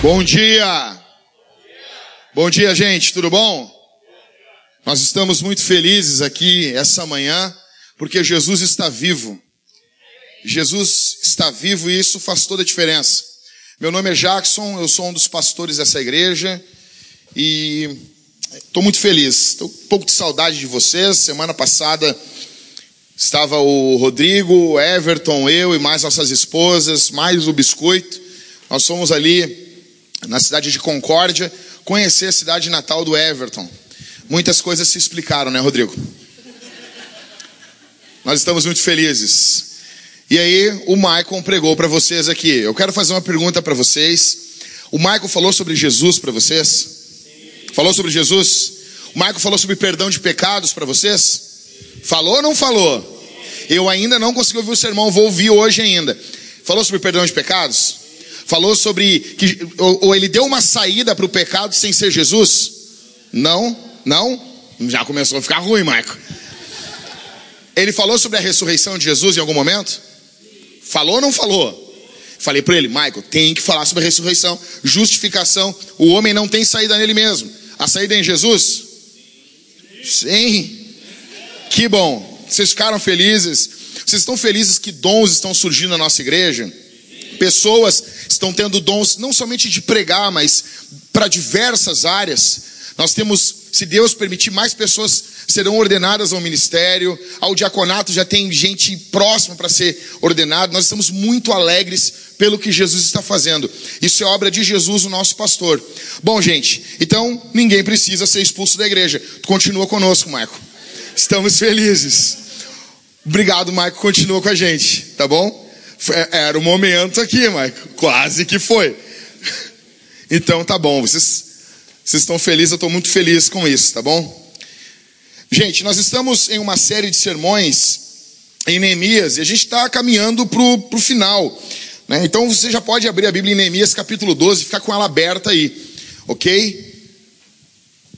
Bom dia! Bom dia, gente, tudo bom? Nós estamos muito felizes aqui essa manhã, porque Jesus está vivo. Jesus está vivo e isso faz toda a diferença. Meu nome é Jackson, eu sou um dos pastores dessa igreja e estou muito feliz. Estou um pouco de saudade de vocês. Semana passada estava o Rodrigo, Everton, eu e mais nossas esposas, mais o biscoito. Nós fomos ali na cidade de Concórdia conhecer a cidade natal do Everton. Muitas coisas se explicaram, né, Rodrigo? Nós estamos muito felizes. E aí, o Michael pregou para vocês aqui. Eu quero fazer uma pergunta para vocês. O Michael falou sobre Jesus para vocês? Sim. Falou sobre Jesus? O Michael falou sobre perdão de pecados para vocês? Sim. Falou ou não falou? Sim. Eu ainda não consegui ouvir o sermão, vou ouvir hoje ainda. Falou sobre perdão de pecados? Falou sobre que ou, ou ele deu uma saída para o pecado sem ser Jesus? Não, não. Já começou a ficar ruim, Michael. Ele falou sobre a ressurreição de Jesus em algum momento? Falou ou não falou? Falei para ele, Michael, tem que falar sobre a ressurreição, justificação. O homem não tem saída nele mesmo. A saída é em Jesus? Sim. Que bom. Vocês ficaram felizes? Vocês estão felizes que dons estão surgindo na nossa igreja? Pessoas estão tendo dons não somente de pregar, mas para diversas áreas. Nós temos, se Deus permitir, mais pessoas serão ordenadas ao ministério, ao diaconato já tem gente próxima para ser ordenado. Nós estamos muito alegres pelo que Jesus está fazendo. Isso é obra de Jesus, o nosso pastor. Bom, gente, então ninguém precisa ser expulso da igreja. Continua conosco, Marco. Estamos felizes. Obrigado, Marco. Continua com a gente, tá bom? Era o momento aqui, Marco. Quase que foi. Então tá bom. Vocês, vocês estão felizes, eu estou muito feliz com isso, tá bom? Gente, nós estamos em uma série de sermões em Neemias e a gente está caminhando para o final. Né? Então você já pode abrir a Bíblia em Neemias capítulo 12 e ficar com ela aberta aí, ok?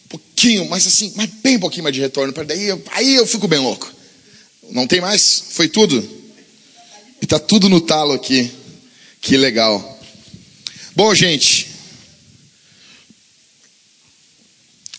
Pouquinho, mas assim, mas bem pouquinho mais de retorno, para daí aí eu fico bem louco. Não tem mais? Foi tudo? E tá tudo no talo aqui. Que legal. Bom, gente,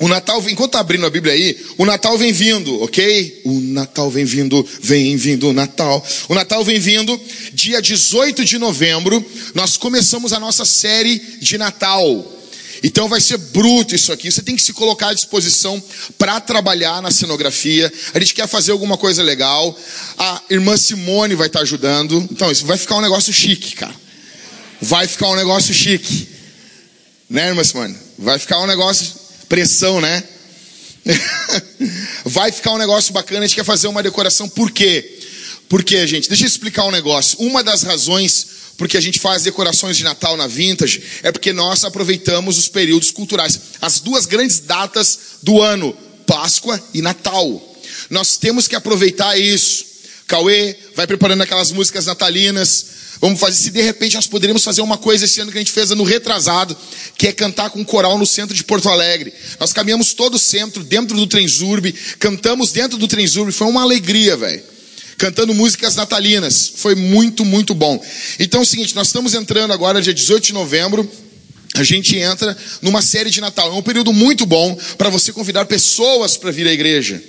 O Natal, enquanto tá abrindo a Bíblia aí, o Natal vem vindo, ok? O Natal vem vindo, vem vindo o Natal. O Natal vem vindo, dia 18 de novembro, nós começamos a nossa série de Natal. Então vai ser bruto isso aqui. Você tem que se colocar à disposição para trabalhar na cenografia. A gente quer fazer alguma coisa legal. A irmã Simone vai estar tá ajudando. Então isso vai ficar um negócio chique, cara. Vai ficar um negócio chique. Né, irmã Simone? Vai ficar um negócio pressão, né? Vai ficar um negócio bacana, a gente quer fazer uma decoração, por quê? Porque, gente, deixa eu explicar um negócio. Uma das razões porque a gente faz decorações de Natal na Vintage é porque nós aproveitamos os períodos culturais, as duas grandes datas do ano, Páscoa e Natal. Nós temos que aproveitar isso. Cauê vai preparando aquelas músicas natalinas, Vamos fazer, se de repente nós poderíamos fazer uma coisa esse ano que a gente fez no retrasado, que é cantar com um coral no centro de Porto Alegre. Nós caminhamos todo o centro, dentro do Trenzurbe, cantamos dentro do Trenzurbe, foi uma alegria, velho. Cantando músicas natalinas. Foi muito, muito bom. Então é o seguinte, nós estamos entrando agora, dia 18 de novembro, a gente entra numa série de Natal. É um período muito bom para você convidar pessoas para vir à igreja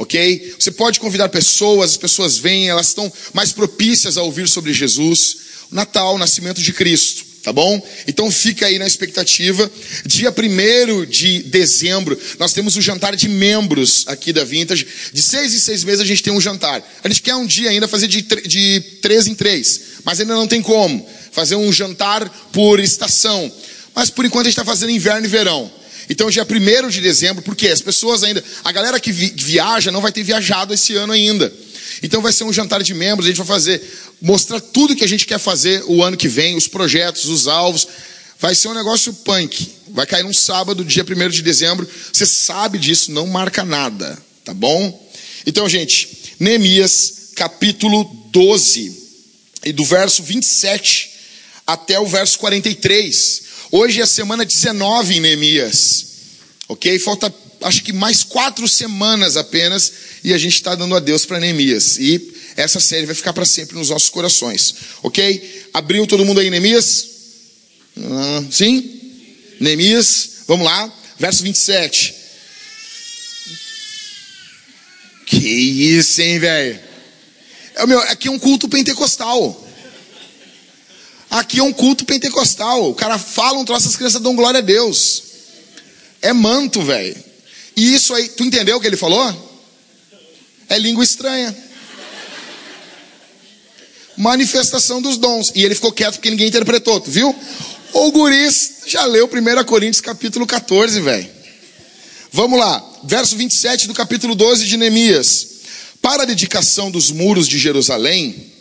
ok? Você pode convidar pessoas, as pessoas vêm, elas estão mais propícias a ouvir sobre Jesus. Natal, nascimento de Cristo, tá bom? Então fica aí na expectativa. Dia 1 de dezembro, nós temos o jantar de membros aqui da Vintage. De seis em seis meses a gente tem um jantar. A gente quer um dia ainda fazer de, de três em três, mas ainda não tem como. Fazer um jantar por estação. Mas por enquanto a gente está fazendo inverno e verão. Então, dia 1 de dezembro, porque as pessoas ainda, a galera que vi, viaja não vai ter viajado esse ano ainda. Então, vai ser um jantar de membros, a gente vai fazer, mostrar tudo que a gente quer fazer o ano que vem, os projetos, os alvos. Vai ser um negócio punk. Vai cair num sábado, dia 1 de dezembro. Você sabe disso, não marca nada, tá bom? Então, gente, Neemias, capítulo 12, e do verso 27 até o verso 43. Hoje é semana 19 em Neemias. Ok? Falta acho que mais quatro semanas apenas e a gente está dando adeus para Neemias. E essa série vai ficar para sempre nos nossos corações. Ok? Abriu todo mundo aí Neemias? Ah, sim? Neemias, vamos lá, verso 27. Que isso, hein, velho? É, meu, aqui é um culto pentecostal. Aqui é um culto pentecostal. O cara fala um troço, as crianças dão glória a Deus. É manto, velho. E isso aí, tu entendeu o que ele falou? É língua estranha. Manifestação dos dons. E ele ficou quieto porque ninguém interpretou, tu viu? O guris já leu 1 Coríntios capítulo 14, velho. Vamos lá, verso 27 do capítulo 12 de Neemias. Para a dedicação dos muros de Jerusalém,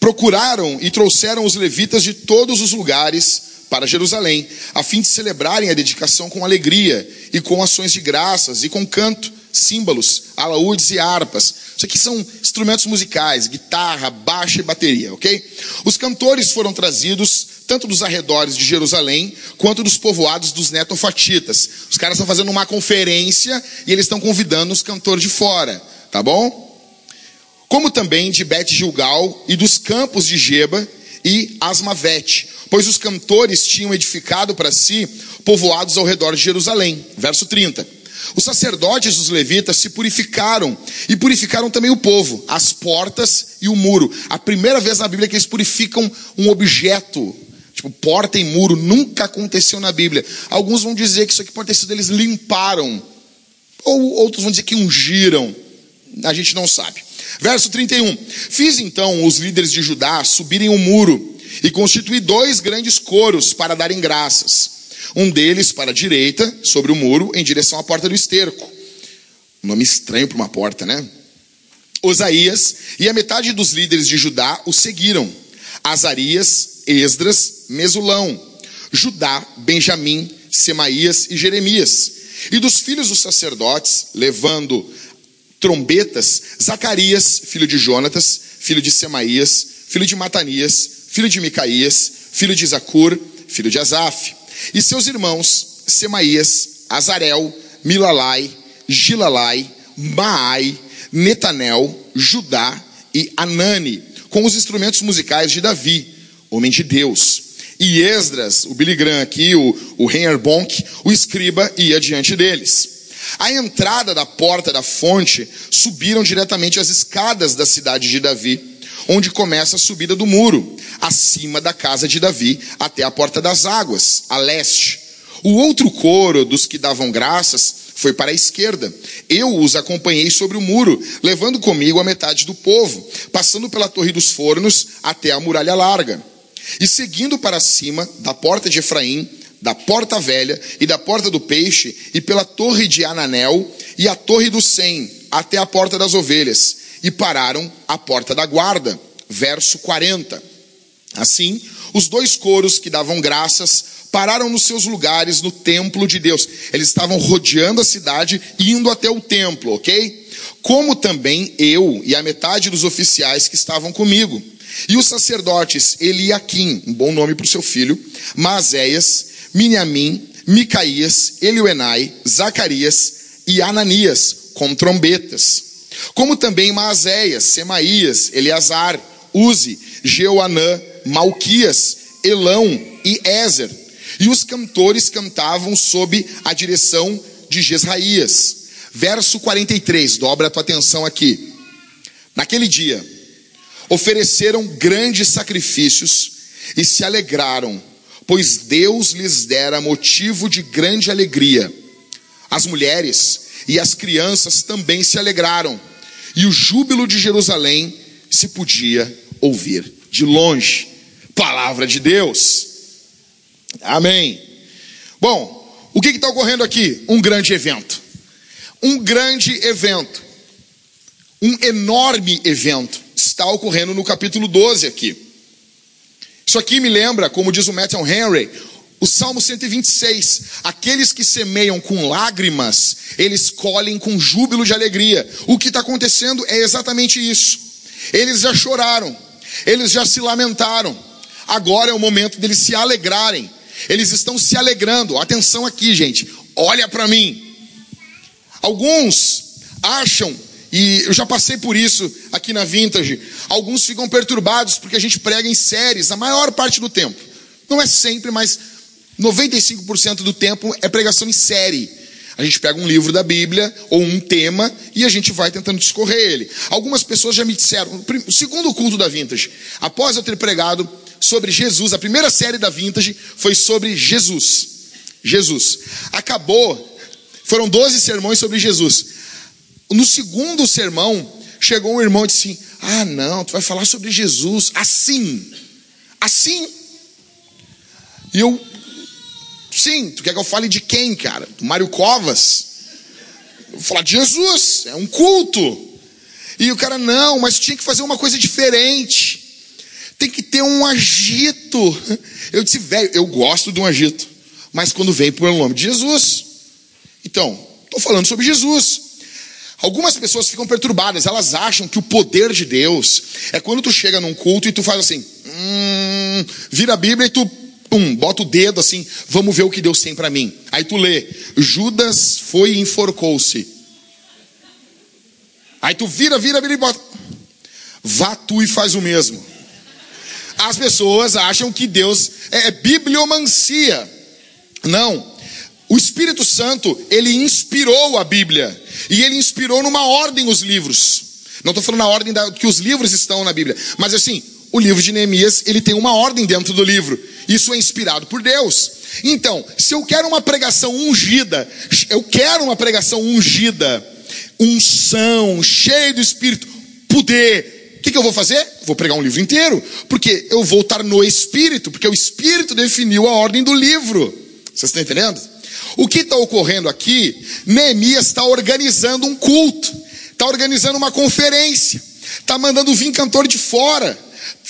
procuraram e trouxeram os levitas de todos os lugares para Jerusalém, a fim de celebrarem a dedicação com alegria e com ações de graças e com canto, símbolos, alaúdes e harpas. Isso aqui são instrumentos musicais, guitarra, baixa e bateria, ok? Os cantores foram trazidos tanto dos arredores de Jerusalém quanto dos povoados dos netofatitas. Os caras estão fazendo uma conferência e eles estão convidando os cantores de fora, tá bom? Como também de Bet Gilgal e dos campos de Geba e Asmavete, pois os cantores tinham edificado para si povoados ao redor de Jerusalém. Verso 30. Os sacerdotes dos levitas se purificaram e purificaram também o povo, as portas e o muro. A primeira vez na Bíblia que eles purificam um objeto, tipo porta e muro, nunca aconteceu na Bíblia. Alguns vão dizer que isso aqui pode ter sido eles limparam, ou outros vão dizer que ungiram. A gente não sabe. Verso 31. Fiz então os líderes de Judá subirem o muro e constituí dois grandes coros para darem graças. Um deles para a direita, sobre o muro, em direção à porta do esterco. nome estranho para uma porta, né? Osaías e a metade dos líderes de Judá o seguiram. Azarias, Esdras, Mesulão, Judá, Benjamim, Semaías e Jeremias. E dos filhos dos sacerdotes, levando trombetas, Zacarias, filho de Jonatas, filho de Semaías, filho de Matanias, filho de Micaías, filho de Zacur, filho de Asaf. E seus irmãos, Semaías, Azarel, Milalai, Gilalai, Maai, Netanel, Judá e Anani, com os instrumentos musicais de Davi, homem de Deus. E Esdras, o Graham aqui, o, o Bonk, o escriba, ia diante deles. A entrada da porta da fonte subiram diretamente as escadas da cidade de Davi, onde começa a subida do muro, acima da casa de Davi, até a porta das águas, a leste. O outro coro dos que davam graças foi para a esquerda. Eu os acompanhei sobre o muro, levando comigo a metade do povo, passando pela torre dos fornos até a muralha larga. E seguindo para cima da porta de Efraim, da porta velha e da porta do peixe, e pela torre de Ananel e a torre do Sem, até a porta das ovelhas, e pararam à porta da guarda. Verso 40. Assim, os dois coros que davam graças pararam nos seus lugares no templo de Deus. Eles estavam rodeando a cidade, indo até o templo, ok? Como também eu e a metade dos oficiais que estavam comigo. E os sacerdotes Eliakim, um bom nome para o seu filho, Maséias, Miniamim, Micaías, Elioenai, Zacarias e Ananias, com trombetas. Como também Maazéias, Semaías, Eleazar, Uzi, Jeoanã, Malquias, Elão e Ézer. E os cantores cantavam sob a direção de Jezraías. Verso 43, dobra a tua atenção aqui. Naquele dia, ofereceram grandes sacrifícios e se alegraram pois Deus lhes dera motivo de grande alegria. As mulheres e as crianças também se alegraram, e o júbilo de Jerusalém se podia ouvir de longe. Palavra de Deus. Amém. Bom, o que está ocorrendo aqui? Um grande evento. Um grande evento. Um enorme evento está ocorrendo no capítulo 12 aqui. Isso aqui me lembra, como diz o Matthew Henry, o Salmo 126. Aqueles que semeiam com lágrimas, eles colhem com júbilo de alegria. O que está acontecendo é exatamente isso. Eles já choraram, eles já se lamentaram. Agora é o momento deles se alegrarem. Eles estão se alegrando. Atenção aqui, gente. Olha para mim. Alguns acham e eu já passei por isso aqui na Vintage. Alguns ficam perturbados porque a gente prega em séries a maior parte do tempo. Não é sempre, mas 95% do tempo é pregação em série. A gente pega um livro da Bíblia ou um tema e a gente vai tentando discorrer ele. Algumas pessoas já me disseram, o segundo culto da Vintage, após eu ter pregado sobre Jesus, a primeira série da Vintage foi sobre Jesus. Jesus. Acabou, foram 12 sermões sobre Jesus. No segundo sermão, chegou um irmão e disse assim: Ah, não, tu vai falar sobre Jesus assim. Assim. E eu, sim, tu quer que eu fale de quem, cara? Do Mário Covas? Eu vou falar de Jesus, é um culto. E o cara, não, mas tinha que fazer uma coisa diferente. Tem que ter um agito. Eu disse, velho, eu gosto de um agito. Mas quando vem pelo nome de Jesus. Então, estou falando sobre Jesus. Algumas pessoas ficam perturbadas, elas acham que o poder de Deus é quando tu chega num culto e tu faz assim, hum, vira a Bíblia e tu, pum, bota o dedo assim, vamos ver o que Deus tem para mim. Aí tu lê, Judas foi e enforcou-se. Aí tu vira, vira, vira e bota, vá tu e faz o mesmo. As pessoas acham que Deus é, é bibliomancia. Não. O Espírito Santo, ele inspirou a Bíblia. E ele inspirou numa ordem os livros. Não estou falando na ordem da, que os livros estão na Bíblia. Mas assim, o livro de Neemias, ele tem uma ordem dentro do livro. Isso é inspirado por Deus. Então, se eu quero uma pregação ungida, eu quero uma pregação ungida, unção, cheio do Espírito, poder. O que, que eu vou fazer? Vou pregar um livro inteiro. Porque eu vou estar no Espírito, porque o Espírito definiu a ordem do livro. Vocês estão entendendo? O que está ocorrendo aqui? Neemias está organizando um culto, está organizando uma conferência, está mandando vir cantor de fora,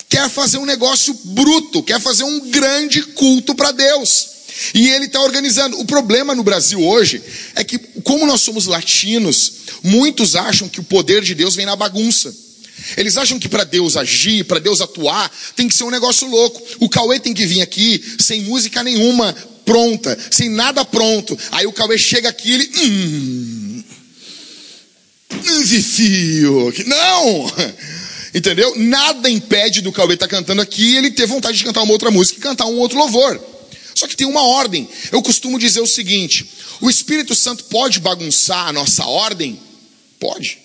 quer fazer um negócio bruto, quer fazer um grande culto para Deus. E ele está organizando. O problema no Brasil hoje é que, como nós somos latinos, muitos acham que o poder de Deus vem na bagunça. Eles acham que para Deus agir, para Deus atuar, tem que ser um negócio louco. O Cauê tem que vir aqui sem música nenhuma, pronta, sem nada pronto. Aí o Cauê chega aqui e ele. Hum, desafio. Não! Entendeu? Nada impede do Cauê estar tá cantando aqui ele ter vontade de cantar uma outra música e cantar um outro louvor. Só que tem uma ordem. Eu costumo dizer o seguinte: o Espírito Santo pode bagunçar a nossa ordem? Pode.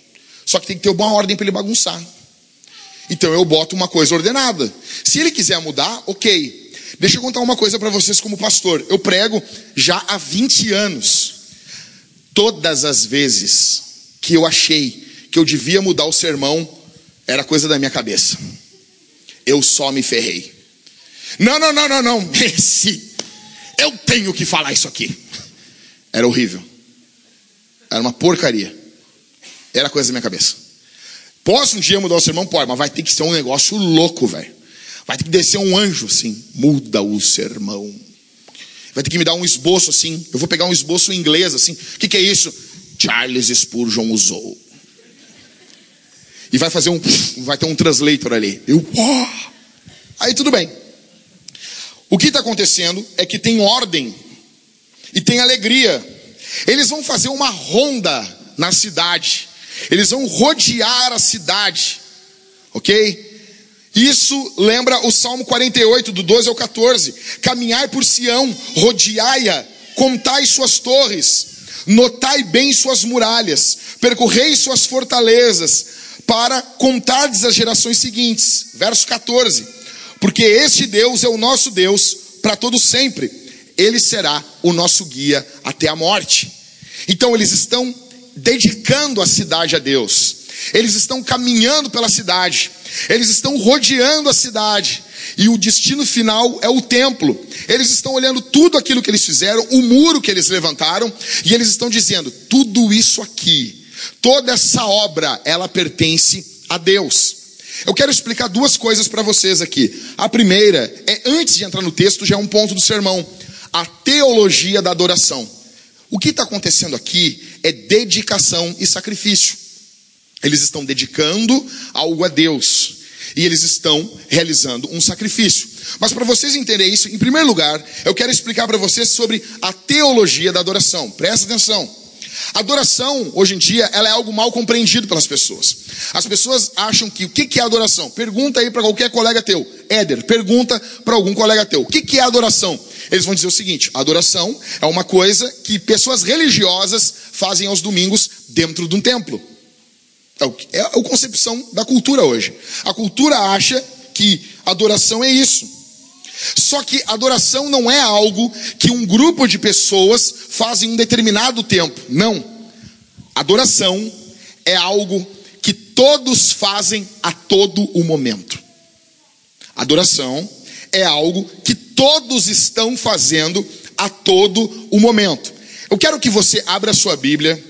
Só que tem que ter uma ordem para ele bagunçar. Então eu boto uma coisa ordenada. Se ele quiser mudar, ok. Deixa eu contar uma coisa para vocês como pastor. Eu prego já há 20 anos. Todas as vezes que eu achei que eu devia mudar o sermão, era coisa da minha cabeça. Eu só me ferrei. Não, não, não, não, não. Esse eu tenho que falar isso aqui. Era horrível. Era uma porcaria. Era coisa da minha cabeça. Posso um dia mudar o sermão? Pode, mas vai ter que ser um negócio louco, velho. Vai ter que descer um anjo assim, muda o sermão. Vai ter que me dar um esboço assim. Eu vou pegar um esboço em inglês assim. O que, que é isso? Charles Spurgeon usou. E vai fazer um. Vai ter um translator ali. Eu. Oh! Aí tudo bem. O que está acontecendo é que tem ordem e tem alegria. Eles vão fazer uma ronda na cidade. Eles vão rodear a cidade. Ok? Isso lembra o Salmo 48, do 12 ao 14. Caminhai por Sião, rodeai-a, contai suas torres, notai bem suas muralhas, percorrei suas fortalezas, para contardes as gerações seguintes. Verso 14. Porque este Deus é o nosso Deus para todo sempre. Ele será o nosso guia até a morte. Então eles estão dedicando a cidade a Deus. Eles estão caminhando pela cidade. Eles estão rodeando a cidade. E o destino final é o templo. Eles estão olhando tudo aquilo que eles fizeram, o muro que eles levantaram, e eles estão dizendo: tudo isso aqui, toda essa obra, ela pertence a Deus. Eu quero explicar duas coisas para vocês aqui. A primeira é, antes de entrar no texto, já é um ponto do sermão: a teologia da adoração. O que está acontecendo aqui é dedicação e sacrifício. Eles estão dedicando algo a Deus. E eles estão realizando um sacrifício. Mas para vocês entenderem isso, em primeiro lugar, eu quero explicar para vocês sobre a teologia da adoração. Presta atenção. Adoração, hoje em dia, ela é algo mal compreendido pelas pessoas. As pessoas acham que o que é adoração? Pergunta aí para qualquer colega teu. Éder, pergunta para algum colega teu. O que é adoração? Eles vão dizer o seguinte: adoração é uma coisa que pessoas religiosas fazem aos domingos dentro de um templo. É, é a concepção da cultura hoje. A cultura acha que adoração é isso. Só que adoração não é algo que um grupo de pessoas faz em um determinado tempo. Não. Adoração é algo que todos fazem a todo o momento. Adoração é algo que todos estão fazendo a todo o momento. Eu quero que você abra sua Bíblia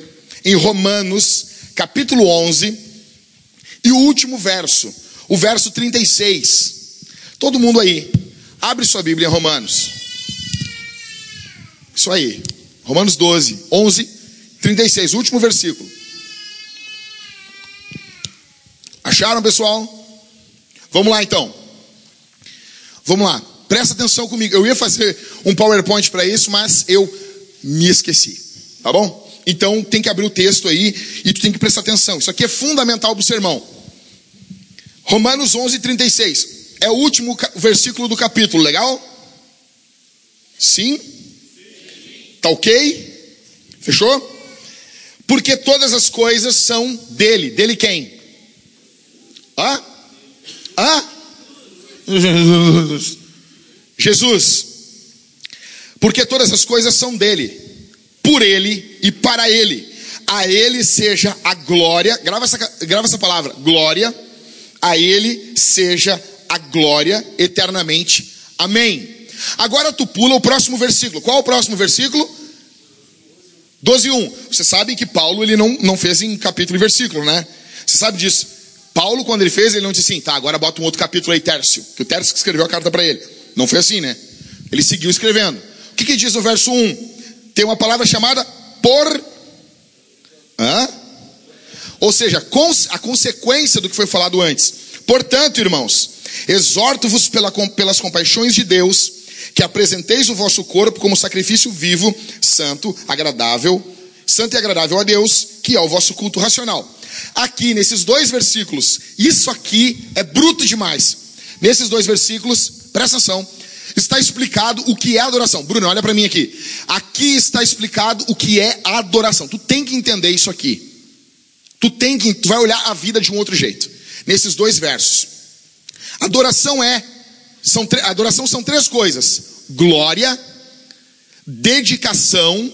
em Romanos, capítulo 11, e o último verso, o verso 36. Todo mundo aí, Abre sua Bíblia em Romanos. Isso aí. Romanos 12, 11, 36, último versículo. Acharam, pessoal? Vamos lá então. Vamos lá. Presta atenção comigo. Eu ia fazer um PowerPoint para isso, mas eu me esqueci. Tá bom? Então tem que abrir o texto aí e tu tem que prestar atenção. Isso aqui é fundamental para o sermão. Romanos 11, 36 é o último versículo do capítulo, legal? Sim? Tá ok? Fechou? Porque todas as coisas são dele. Dele quem? Hã? Hã? Jesus. Porque todas as coisas são dele, por ele e para ele. A ele seja a glória, grava essa, grava essa palavra, glória, a ele seja a glória eternamente. Amém. Agora tu pula o próximo versículo. Qual o próximo versículo? 12, 1. Você sabe que Paulo ele não, não fez em capítulo e versículo, né? Você sabe disso. Paulo, quando ele fez, ele não disse assim, tá, agora bota um outro capítulo aí, Tércio. Que o Tércio que escreveu a carta para ele. Não foi assim, né? Ele seguiu escrevendo. O que, que diz no verso 1? Tem uma palavra chamada por. Hã? Ou seja, a consequência do que foi falado antes. Portanto, irmãos, Exorto-vos pela, pelas compaixões de Deus, que apresenteis o vosso corpo como sacrifício vivo, santo, agradável, santo e agradável a Deus, que é o vosso culto racional. Aqui, nesses dois versículos, isso aqui é bruto demais. Nesses dois versículos, presta atenção, está explicado o que é adoração. Bruno, olha para mim aqui. Aqui está explicado o que é adoração. Tu tem que entender isso aqui. Tu tem que, tu vai olhar a vida de um outro jeito. Nesses dois versos. Adoração é, são, adoração são três coisas: glória, dedicação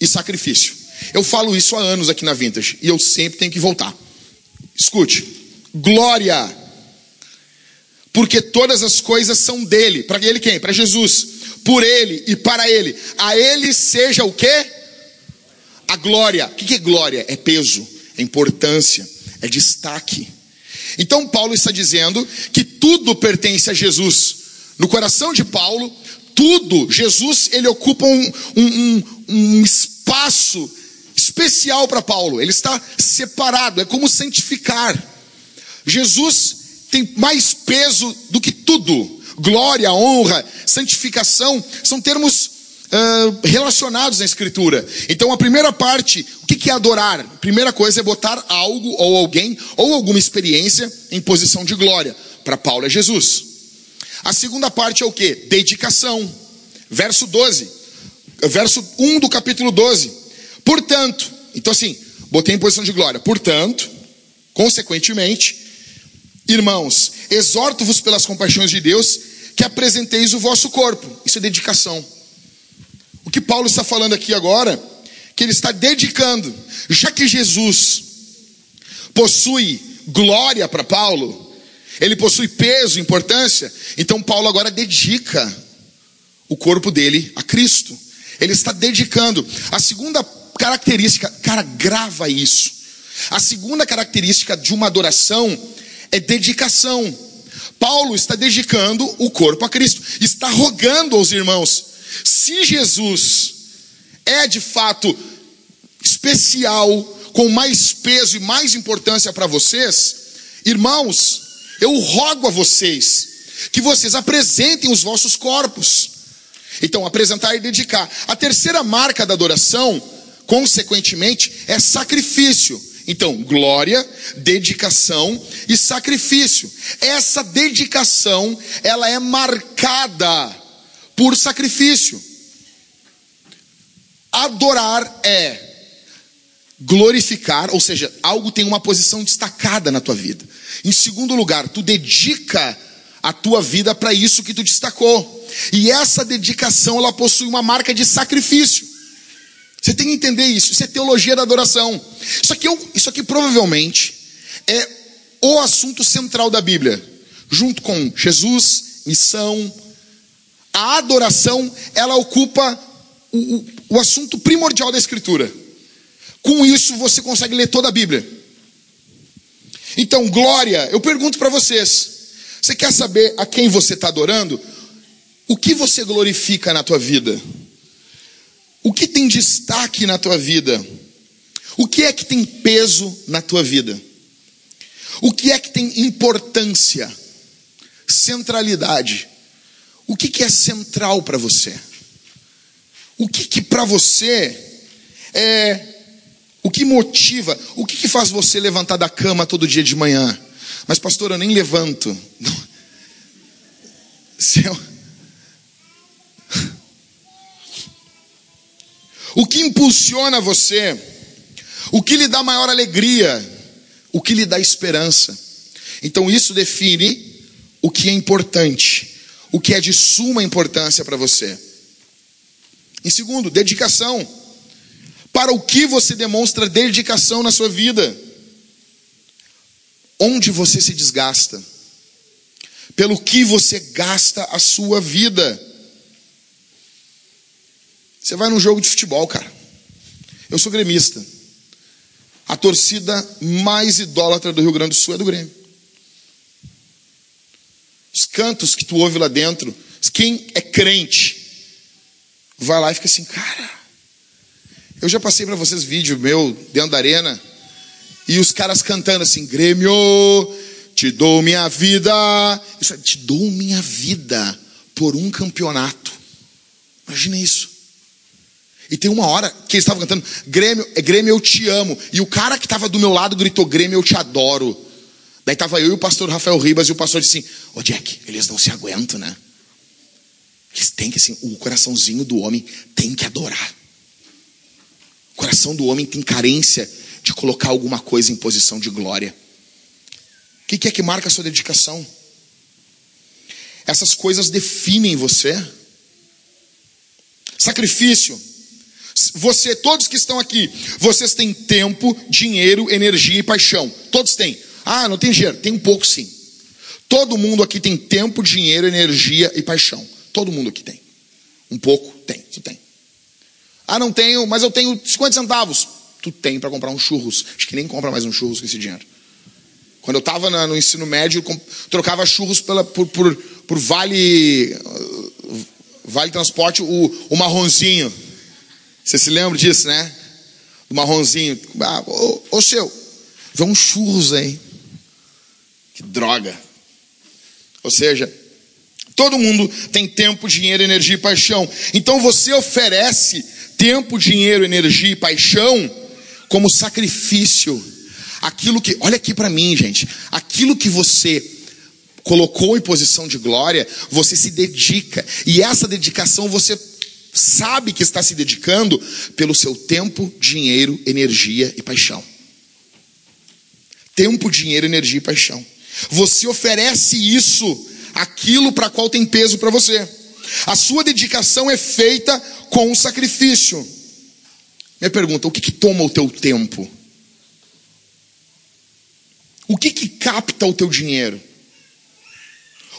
e sacrifício. Eu falo isso há anos aqui na Vintage e eu sempre tenho que voltar. Escute, glória, porque todas as coisas são dele. Para ele quem? Para Jesus. Por ele e para ele. A ele seja o quê? A glória. O que é glória? É peso, é importância, é destaque. Então Paulo está dizendo que tudo pertence a Jesus. No coração de Paulo, tudo, Jesus, ele ocupa um, um, um espaço especial para Paulo. Ele está separado, é como santificar. Jesus tem mais peso do que tudo. Glória, honra, santificação são termos uh, relacionados na Escritura. Então, a primeira parte, o que é adorar? A primeira coisa é botar algo ou alguém ou alguma experiência em posição de glória. Para Paulo é Jesus. A segunda parte é o que? Dedicação. Verso 12. Verso 1 do capítulo 12. Portanto, então assim, botei em posição de glória. Portanto, consequentemente, irmãos, exorto-vos pelas compaixões de Deus que apresenteis o vosso corpo. Isso é dedicação. O que Paulo está falando aqui agora, que ele está dedicando, já que Jesus possui glória para Paulo, ele possui peso, importância, então Paulo agora dedica o corpo dele a Cristo. Ele está dedicando. A segunda característica, cara, grava isso. A segunda característica de uma adoração é dedicação. Paulo está dedicando o corpo a Cristo, está rogando aos irmãos se Jesus é de fato especial, com mais peso e mais importância para vocês, irmãos, eu rogo a vocês que vocês apresentem os vossos corpos. Então, apresentar e dedicar. A terceira marca da adoração, consequentemente, é sacrifício. Então, glória, dedicação e sacrifício. Essa dedicação, ela é marcada por sacrifício. Adorar é glorificar, ou seja, algo tem uma posição destacada na tua vida. Em segundo lugar, tu dedica a tua vida para isso que tu destacou. E essa dedicação, ela possui uma marca de sacrifício. Você tem que entender isso. Isso é teologia da adoração. Isso aqui, é, isso aqui provavelmente é o assunto central da Bíblia, junto com Jesus, missão. A adoração, ela ocupa o, o, o assunto primordial da Escritura. Com isso, você consegue ler toda a Bíblia. Então, glória, eu pergunto para vocês: você quer saber a quem você está adorando? O que você glorifica na tua vida? O que tem destaque na tua vida? O que é que tem peso na tua vida? O que é que tem importância? Centralidade. O que, que é central para você? O que, que para você é. O que motiva? O que, que faz você levantar da cama todo dia de manhã? Mas, pastor, eu nem levanto. O que impulsiona você? O que lhe dá maior alegria? O que lhe dá esperança? Então, isso define o que é importante, o que é de suma importância para você. Em segundo, dedicação. Para o que você demonstra dedicação na sua vida? Onde você se desgasta? Pelo que você gasta a sua vida? Você vai num jogo de futebol, cara. Eu sou gremista. A torcida mais idólatra do Rio Grande do Sul é do Grêmio. Os cantos que tu ouve lá dentro, quem é crente, vai lá e fica assim, cara. Eu já passei para vocês vídeo meu dentro da arena e os caras cantando assim: Grêmio, te dou minha vida. Isso, te dou minha vida por um campeonato. Imagina isso. E tem uma hora que eles estavam cantando, Grêmio, é Grêmio, eu te amo. E o cara que estava do meu lado gritou, Grêmio, eu te adoro. Daí estava eu e o pastor Rafael Ribas, e o pastor disse assim, ô oh, Jack, eles não se aguentam, né? Eles têm que, assim, o coraçãozinho do homem tem que adorar. O coração do homem tem carência de colocar alguma coisa em posição de glória. O que, que é que marca a sua dedicação? Essas coisas definem você. Sacrifício você, todos que estão aqui, vocês têm tempo, dinheiro, energia e paixão. Todos têm. Ah, não tem dinheiro. Tem um pouco sim. Todo mundo aqui tem tempo, dinheiro, energia e paixão. Todo mundo aqui tem. Um pouco tem, tu tem. Ah, não tenho, mas eu tenho 50 centavos. Tu tem para comprar um churros. Acho que nem compra mais um churros com esse dinheiro. Quando eu estava no ensino médio, trocava churros pela, por, por, por vale, vale transporte, o, o marronzinho. Você se lembra disso, né? Do marronzinho. Ah, seu, vê uns churros aí. Que droga. Ou seja, todo mundo tem tempo, dinheiro, energia e paixão. Então você oferece tempo, dinheiro, energia e paixão como sacrifício. Aquilo que, olha aqui para mim, gente, aquilo que você colocou em posição de glória, você se dedica. E essa dedicação você sabe que está se dedicando pelo seu tempo, dinheiro, energia e paixão. Tempo, dinheiro, energia e paixão. Você oferece isso, aquilo para qual tem peso para você. A sua dedicação é feita com o sacrifício. Minha pergunta: o que, que toma o teu tempo? O que que capta o teu dinheiro?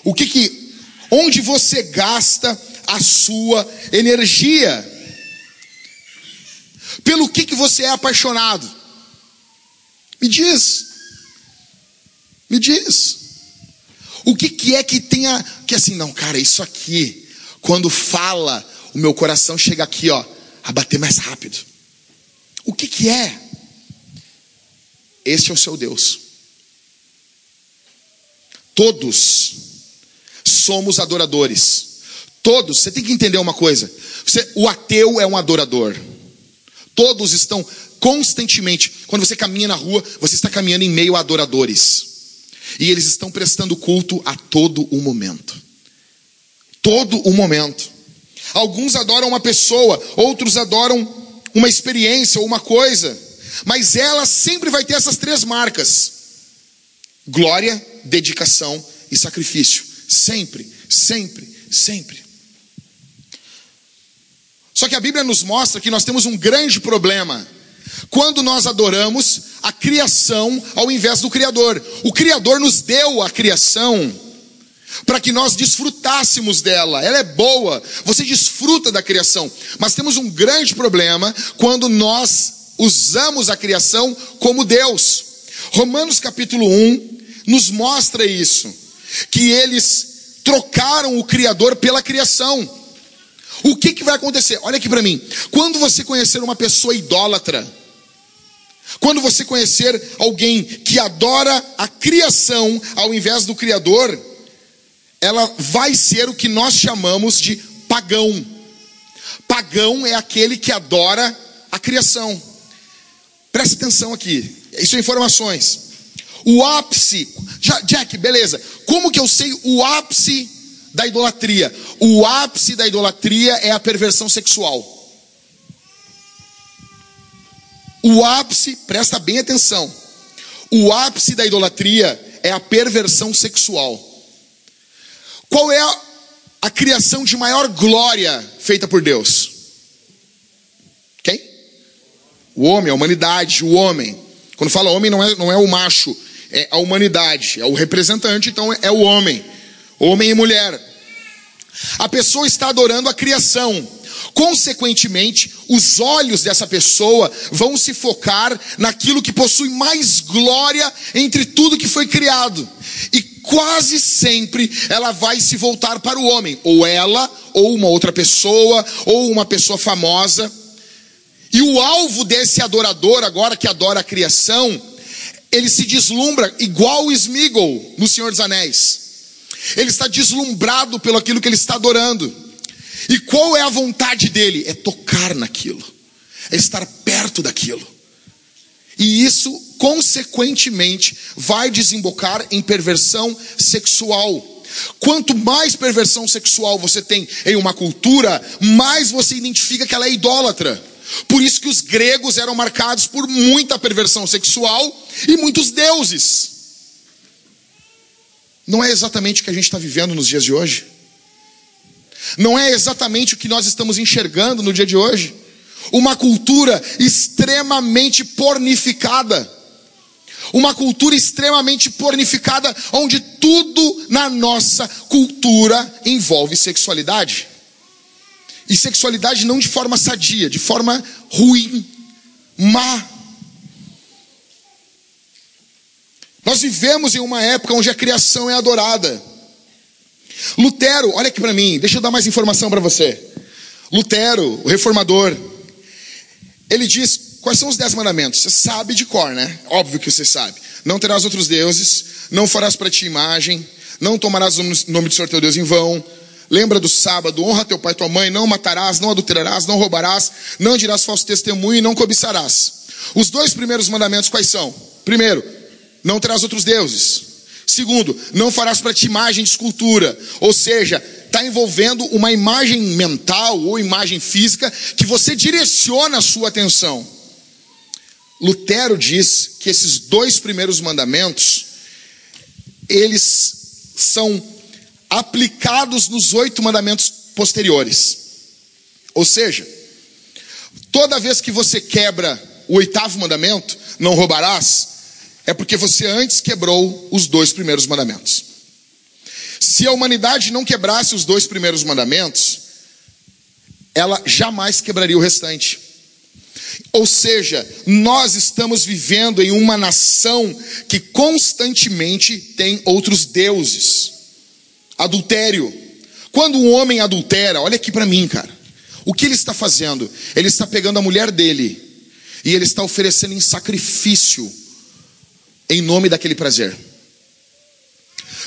O que que onde você gasta a sua energia. Pelo que, que você é apaixonado? Me diz. Me diz. O que, que é que tenha. Que assim, não, cara, isso aqui, quando fala, o meu coração chega aqui, ó, a bater mais rápido. O que, que é? Este é o seu Deus. Todos somos adoradores. Todos, você tem que entender uma coisa: você, o ateu é um adorador, Todos estão constantemente. Quando você caminha na rua, você está caminhando em meio a adoradores. E eles estão prestando culto a todo o momento. Todo o momento. Alguns adoram uma pessoa, outros adoram uma experiência ou uma coisa. Mas ela sempre vai ter essas três marcas: glória, dedicação e sacrifício. Sempre, sempre, sempre. Só que a Bíblia nos mostra que nós temos um grande problema quando nós adoramos a criação ao invés do Criador. O Criador nos deu a criação para que nós desfrutássemos dela. Ela é boa, você desfruta da criação. Mas temos um grande problema quando nós usamos a criação como Deus. Romanos capítulo 1 nos mostra isso, que eles trocaram o Criador pela criação. O que, que vai acontecer? Olha aqui para mim. Quando você conhecer uma pessoa idólatra, quando você conhecer alguém que adora a criação ao invés do Criador, ela vai ser o que nós chamamos de pagão. Pagão é aquele que adora a criação. Preste atenção aqui, isso é informações. O ápice, Jack, beleza. Como que eu sei o ápice da idolatria? O ápice da idolatria é a perversão sexual. O ápice, presta bem atenção. O ápice da idolatria é a perversão sexual. Qual é a, a criação de maior glória feita por Deus? Quem? O homem, a humanidade, o homem. Quando fala homem, não é, não é o macho, é a humanidade, é o representante, então é o homem, homem e mulher. A pessoa está adorando a criação. Consequentemente, os olhos dessa pessoa vão se focar naquilo que possui mais glória entre tudo que foi criado. E quase sempre ela vai se voltar para o homem, ou ela, ou uma outra pessoa, ou uma pessoa famosa. E o alvo desse adorador, agora que adora a criação, ele se deslumbra igual o Smigol no Senhor dos Anéis. Ele está deslumbrado pelo aquilo que ele está adorando. E qual é a vontade dele? É tocar naquilo, é estar perto daquilo. E isso, consequentemente, vai desembocar em perversão sexual. Quanto mais perversão sexual você tem em uma cultura, mais você identifica que ela é idólatra. Por isso que os gregos eram marcados por muita perversão sexual e muitos deuses. Não é exatamente o que a gente está vivendo nos dias de hoje. Não é exatamente o que nós estamos enxergando no dia de hoje. Uma cultura extremamente pornificada. Uma cultura extremamente pornificada, onde tudo na nossa cultura envolve sexualidade. E sexualidade não de forma sadia, de forma ruim, má. Nós vivemos em uma época onde a criação é adorada. Lutero, olha aqui para mim, deixa eu dar mais informação para você. Lutero, o reformador, ele diz quais são os dez mandamentos. Você sabe de cor, né? Óbvio que você sabe. Não terás outros deuses, não farás para ti imagem, não tomarás o nome do Senhor teu Deus em vão, Lembra do sábado, honra teu pai e tua mãe, não matarás, não adulterarás, não roubarás, não dirás falso testemunho e não cobiçarás. Os dois primeiros mandamentos quais são? Primeiro, não terás outros deuses. Segundo, não farás para ti imagem de escultura. Ou seja, está envolvendo uma imagem mental ou imagem física que você direciona a sua atenção. Lutero diz que esses dois primeiros mandamentos, eles são aplicados nos oito mandamentos posteriores. Ou seja, toda vez que você quebra o oitavo mandamento, não roubarás, é porque você antes quebrou os dois primeiros mandamentos. Se a humanidade não quebrasse os dois primeiros mandamentos, ela jamais quebraria o restante. Ou seja, nós estamos vivendo em uma nação que constantemente tem outros deuses. Adultério. Quando um homem adultera, olha aqui para mim, cara. O que ele está fazendo? Ele está pegando a mulher dele e ele está oferecendo em sacrifício em nome daquele prazer.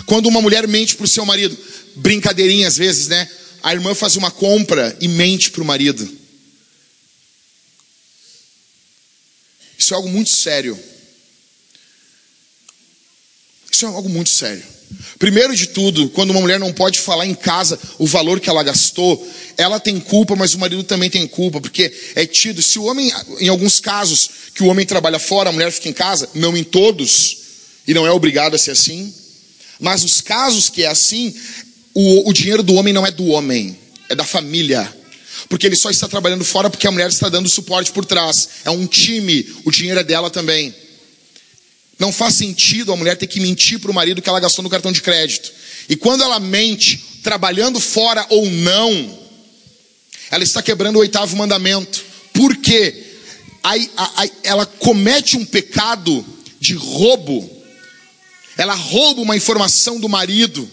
Quando uma mulher mente para o seu marido, brincadeirinha às vezes, né? A irmã faz uma compra e mente para o marido. Isso é algo muito sério. Isso é algo muito sério. Primeiro de tudo, quando uma mulher não pode falar em casa o valor que ela gastou, ela tem culpa, mas o marido também tem culpa, porque é tido, se o homem, em alguns casos, que o homem trabalha fora, a mulher fica em casa, não em todos, e não é obrigado a ser assim, mas os casos que é assim, o, o dinheiro do homem não é do homem, é da família. Porque ele só está trabalhando fora porque a mulher está dando suporte por trás. É um time, o dinheiro é dela também. Não faz sentido a mulher ter que mentir para o marido que ela gastou no cartão de crédito. E quando ela mente, trabalhando fora ou não, ela está quebrando o oitavo mandamento. Por quê? Aí, aí, ela comete um pecado de roubo. Ela rouba uma informação do marido.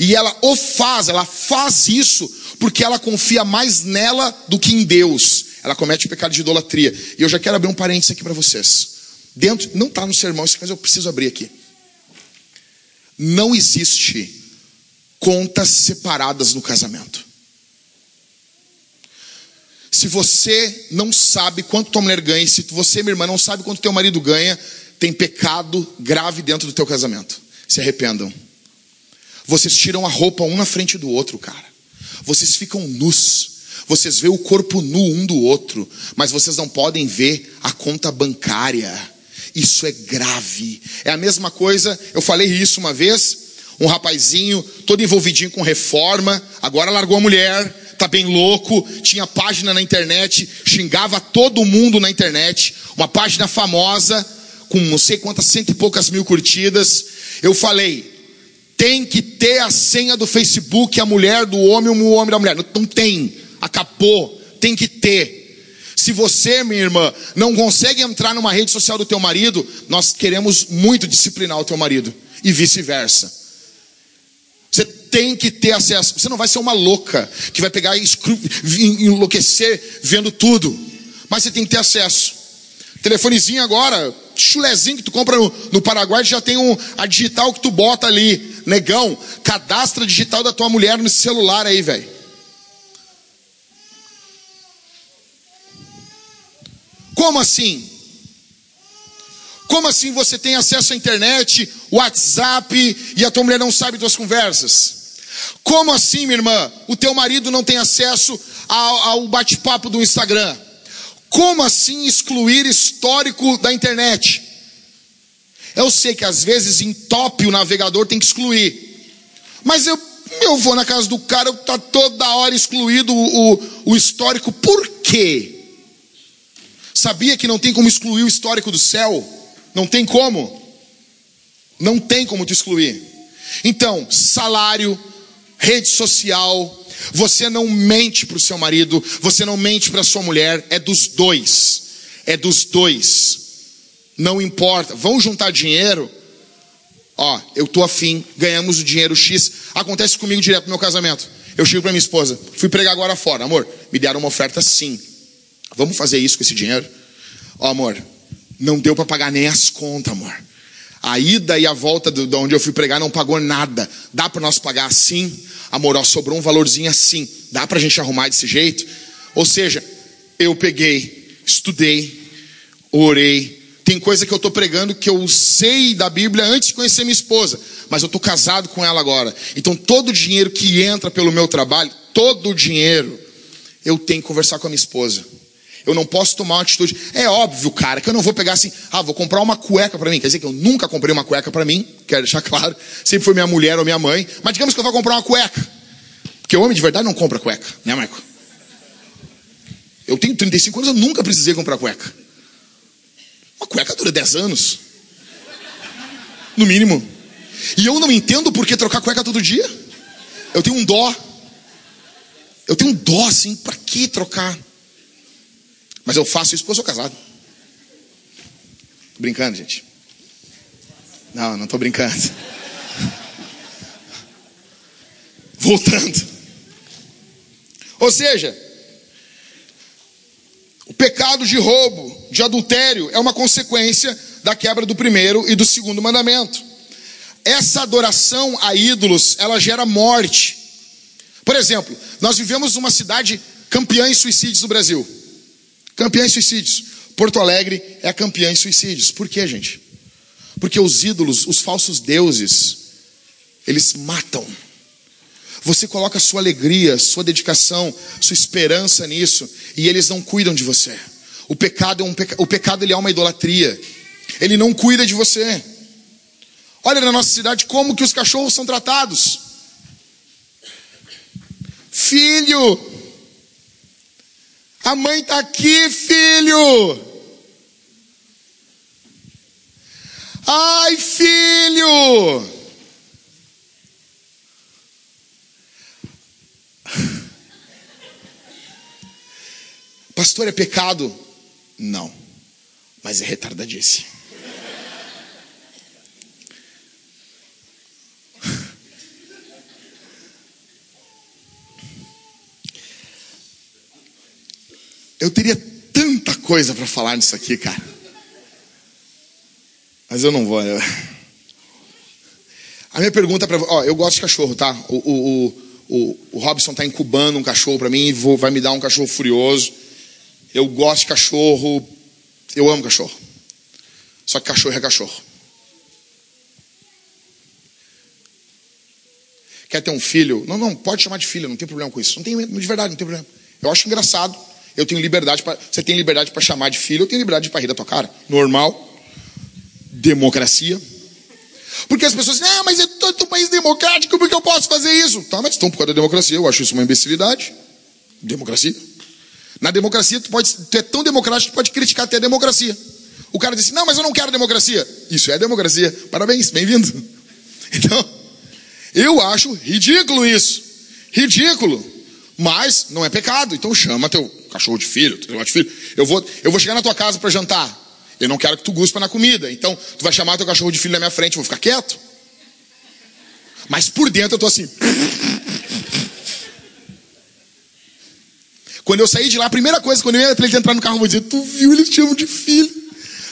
E ela o faz, ela faz isso porque ela confia mais nela do que em Deus. Ela comete o pecado de idolatria. E eu já quero abrir um parênteses aqui para vocês. Dentro, não está no sermão, mas eu preciso abrir aqui. Não existe contas separadas no casamento. Se você não sabe quanto tua mulher ganha, se você, minha irmã, não sabe quanto teu marido ganha, tem pecado grave dentro do teu casamento. Se arrependam. Vocês tiram a roupa um na frente do outro, cara. Vocês ficam nus. Vocês veem o corpo nu um do outro, mas vocês não podem ver a conta bancária. Isso é grave. É a mesma coisa, eu falei isso uma vez, um rapazinho todo envolvidinho com reforma, agora largou a mulher, tá bem louco, tinha página na internet, xingava todo mundo na internet, uma página famosa, com não sei quantas cento e poucas mil curtidas. Eu falei, tem que ter a senha do Facebook, a mulher do homem, o homem da mulher. Não tem, acabou, tem que ter. Se você, minha irmã, não consegue entrar numa rede social do teu marido, nós queremos muito disciplinar o teu marido e vice-versa. Você tem que ter acesso. Você não vai ser uma louca que vai pegar e enlouquecer vendo tudo. Mas você tem que ter acesso. Telefonezinho agora, chulezinho que tu compra no, no Paraguai, já tem um, a digital que tu bota ali. Negão, cadastra digital da tua mulher no celular aí, velho. Como assim? Como assim você tem acesso à internet, WhatsApp e a tua mulher não sabe tuas conversas? Como assim, minha irmã, o teu marido não tem acesso ao, ao bate-papo do Instagram? Como assim excluir histórico da internet? Eu sei que às vezes entope o navegador tem que excluir. Mas eu, eu vou na casa do cara, tá toda hora excluído o, o, o histórico. Por quê? Sabia que não tem como excluir o histórico do céu? Não tem como. Não tem como te excluir. Então, salário, rede social, você não mente para o seu marido, você não mente para sua mulher, é dos dois. É dos dois. Não importa. Vão juntar dinheiro. Ó, eu tô afim, ganhamos o dinheiro X. Acontece comigo direto no meu casamento. Eu chego para minha esposa, fui pregar agora fora, amor, me deram uma oferta sim. Vamos fazer isso com esse dinheiro? Ó, amor, não deu para pagar nem as contas, amor. A ida e a volta de onde eu fui pregar não pagou nada. Dá para nós pagar assim? Amor, ó, sobrou um valorzinho assim. Dá para a gente arrumar desse jeito? Ou seja, eu peguei, estudei, orei, tem coisa que eu estou pregando que eu sei da Bíblia antes de conhecer minha esposa, mas eu estou casado com ela agora. Então todo o dinheiro que entra pelo meu trabalho, todo o dinheiro, eu tenho que conversar com a minha esposa. Eu não posso tomar uma atitude. É óbvio, cara, que eu não vou pegar assim, ah, vou comprar uma cueca para mim. Quer dizer que eu nunca comprei uma cueca para mim, quero deixar claro. Sempre foi minha mulher ou minha mãe. Mas digamos que eu vou comprar uma cueca. Porque o homem de verdade não compra cueca, né, Marco? Eu tenho 35 anos, eu nunca precisei comprar cueca. Uma cueca dura 10 anos. No mínimo. E eu não entendo por que trocar cueca todo dia. Eu tenho um dó. Eu tenho um dó assim, para que trocar? Mas eu faço isso porque eu sou casado. Tô brincando, gente. Não, não estou brincando. Voltando. Ou seja, o pecado de roubo, de adultério, é uma consequência da quebra do primeiro e do segundo mandamento. Essa adoração a ídolos, ela gera morte. Por exemplo, nós vivemos numa cidade campeã em suicídios no Brasil. Campeã em suicídios. Porto Alegre é a campeã em suicídios. Por quê, gente? Porque os ídolos, os falsos deuses, eles matam. Você coloca sua alegria, sua dedicação, sua esperança nisso, e eles não cuidam de você. O pecado é um peca... o pecado ele é uma idolatria. Ele não cuida de você. Olha na nossa cidade como que os cachorros são tratados. Filho, a mãe está aqui, filho. Ai, filho. Pastor, é pecado? Não, mas é retardadice. Eu teria tanta coisa para falar nisso aqui, cara. Mas eu não vou. A minha pergunta para ó, eu gosto de cachorro, tá? O, o, o, o Robson tá incubando um cachorro para mim e vou, vai me dar um cachorro furioso. Eu gosto de cachorro, eu amo cachorro. Só que cachorro é cachorro. Quer ter um filho? Não, não, pode chamar de filho, não tem problema com isso. Não tem de verdade, não tem problema. Eu acho engraçado. Eu tenho liberdade para. Você tem liberdade para chamar de filho, eu tenho liberdade para rir da tua cara. Normal. Democracia. Porque as pessoas dizem, ah, mas é tanto país democrático, como que eu posso fazer isso? Tá, mas estão por causa da democracia. Eu acho isso uma imbecilidade. Democracia. Na democracia, tu, pode, tu é tão democrático que tu pode criticar até a democracia. O cara diz assim, não, mas eu não quero democracia. Isso é democracia. Parabéns, bem-vindo. Então, eu acho ridículo isso. Ridículo. Mas não é pecado. Então chama teu cachorro de filho, de filho. Eu vou, eu vou chegar na tua casa para jantar. Eu não quero que tu guspa na comida. Então, tu vai chamar teu cachorro de filho na minha frente, eu vou ficar quieto. Mas por dentro eu tô assim. Quando eu saí de lá, a primeira coisa, quando eu ia ele entrar no carro, eu vou dizer: Tu viu, eles te chamam de filho.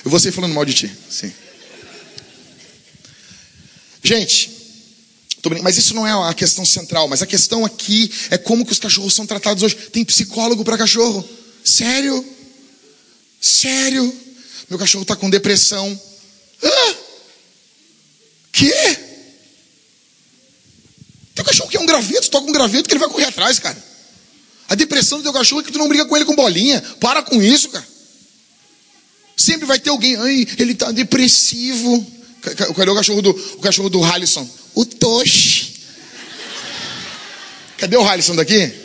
E você falando mal de ti. Sim. Gente, mas isso não é a questão central. Mas a questão aqui é como que os cachorros são tratados hoje. Tem psicólogo para cachorro. Sério? Sério? Meu cachorro está com depressão. Hã? Quê? Teu cachorro quer um graveto, toca um graveto que ele vai correr atrás, cara. A depressão do teu cachorro é que tu não briga com ele com bolinha. Para com isso, cara. Sempre vai ter alguém, ai, ele tá depressivo. Cadê o cachorro do, o cachorro do Halisson? O Toshi. Cadê o Halisson daqui?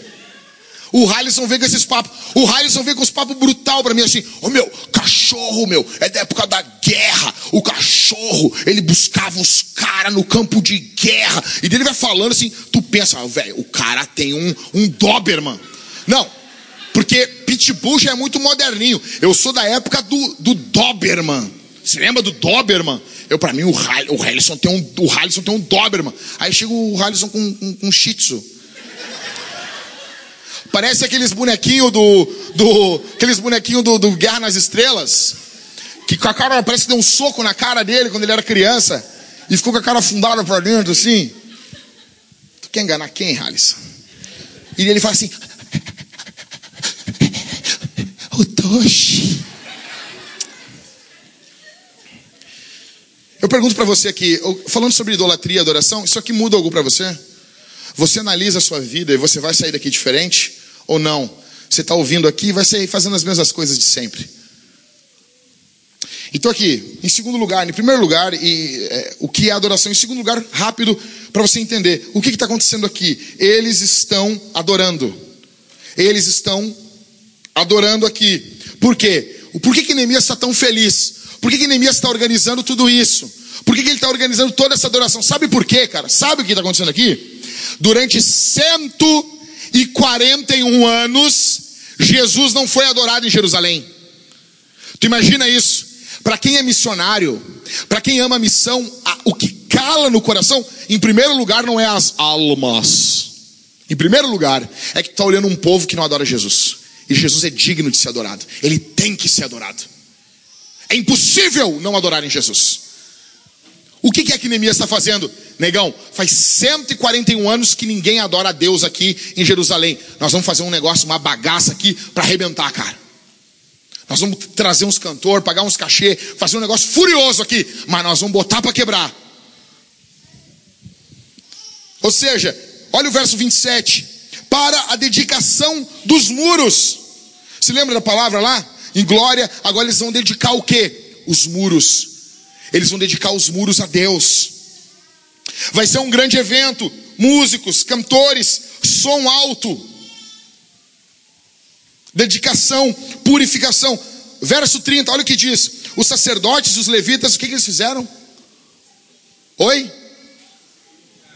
O Halisson vem com esses papos. O Halisson vem com os papos brutal para mim assim. Ô oh, meu, cachorro, meu, é da época da guerra. O cachorro, ele buscava os caras no campo de guerra. E ele vai falando assim, tu pensa, oh, velho, o cara tem um, um Doberman. Não, porque Pitbull já é muito moderninho. Eu sou da época do, do Doberman. Você lembra do Doberman? Eu, para mim, o, o Harrison tem um, o tem um Doberman. Aí chega o Harrison com, com, com Shih Tzu. Parece aqueles bonequinhos do, do aqueles bonequinhos do, do Guerra nas Estrelas, que com a cara parece que deu um soco na cara dele quando ele era criança e ficou com a cara afundada para dentro assim. Tu quer enganar quem, Harrison? E ele fala assim: o Toshi. Eu pergunto para você aqui, falando sobre idolatria e adoração, isso aqui muda algo para você? Você analisa a sua vida e você vai sair daqui diferente ou não? Você está ouvindo aqui e vai sair fazendo as mesmas coisas de sempre. Então aqui, em segundo lugar, em primeiro lugar, e, é, o que é adoração? Em segundo lugar, rápido, para você entender. O que está acontecendo aqui? Eles estão adorando. Eles estão adorando aqui. Por quê? Por que, que Neemias está tão feliz? Por que, que Neemias está organizando tudo isso? Por que, que ele está organizando toda essa adoração? Sabe por quê, cara? Sabe o que está acontecendo aqui? Durante 141 anos, Jesus não foi adorado em Jerusalém. Tu imagina isso? Para quem é missionário, para quem ama a missão, o que cala no coração, em primeiro lugar, não é as almas. Em primeiro lugar, é que tu está olhando um povo que não adora Jesus. E Jesus é digno de ser adorado. Ele tem que ser adorado. É impossível não adorar em Jesus. O que é que Neemias está fazendo? Negão, faz 141 anos que ninguém adora a Deus aqui em Jerusalém. Nós vamos fazer um negócio, uma bagaça aqui para arrebentar, cara. Nós vamos trazer uns cantores, pagar uns cachê, fazer um negócio furioso aqui, mas nós vamos botar para quebrar. Ou seja, olha o verso 27. Para a dedicação dos muros. Se lembra da palavra lá? Em glória, agora eles vão dedicar o quê? Os muros. Eles vão dedicar os muros a Deus. Vai ser um grande evento. Músicos, cantores, som alto. Dedicação, purificação. Verso 30, olha o que diz. Os sacerdotes e os levitas, o que, que eles fizeram? Oi?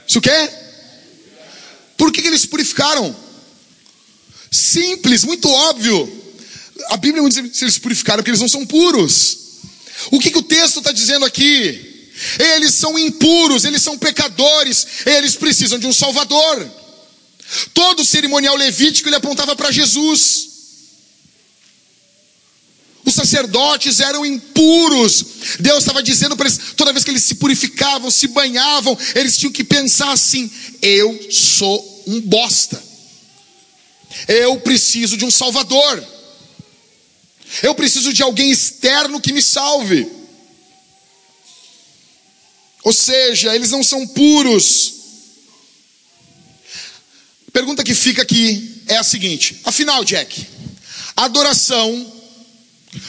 Isso o quê? Por que, que eles purificaram? Simples, muito óbvio. A Bíblia não diz se eles purificaram porque eles não são puros. O que, que o texto está dizendo aqui? Eles são impuros, eles são pecadores, eles precisam de um Salvador. Todo o cerimonial levítico ele apontava para Jesus. Os sacerdotes eram impuros. Deus estava dizendo para eles, toda vez que eles se purificavam, se banhavam, eles tinham que pensar assim: eu sou um bosta. Eu preciso de um Salvador. Eu preciso de alguém externo que me salve. Ou seja, eles não são puros. A pergunta que fica aqui é a seguinte: afinal, Jack, adoração,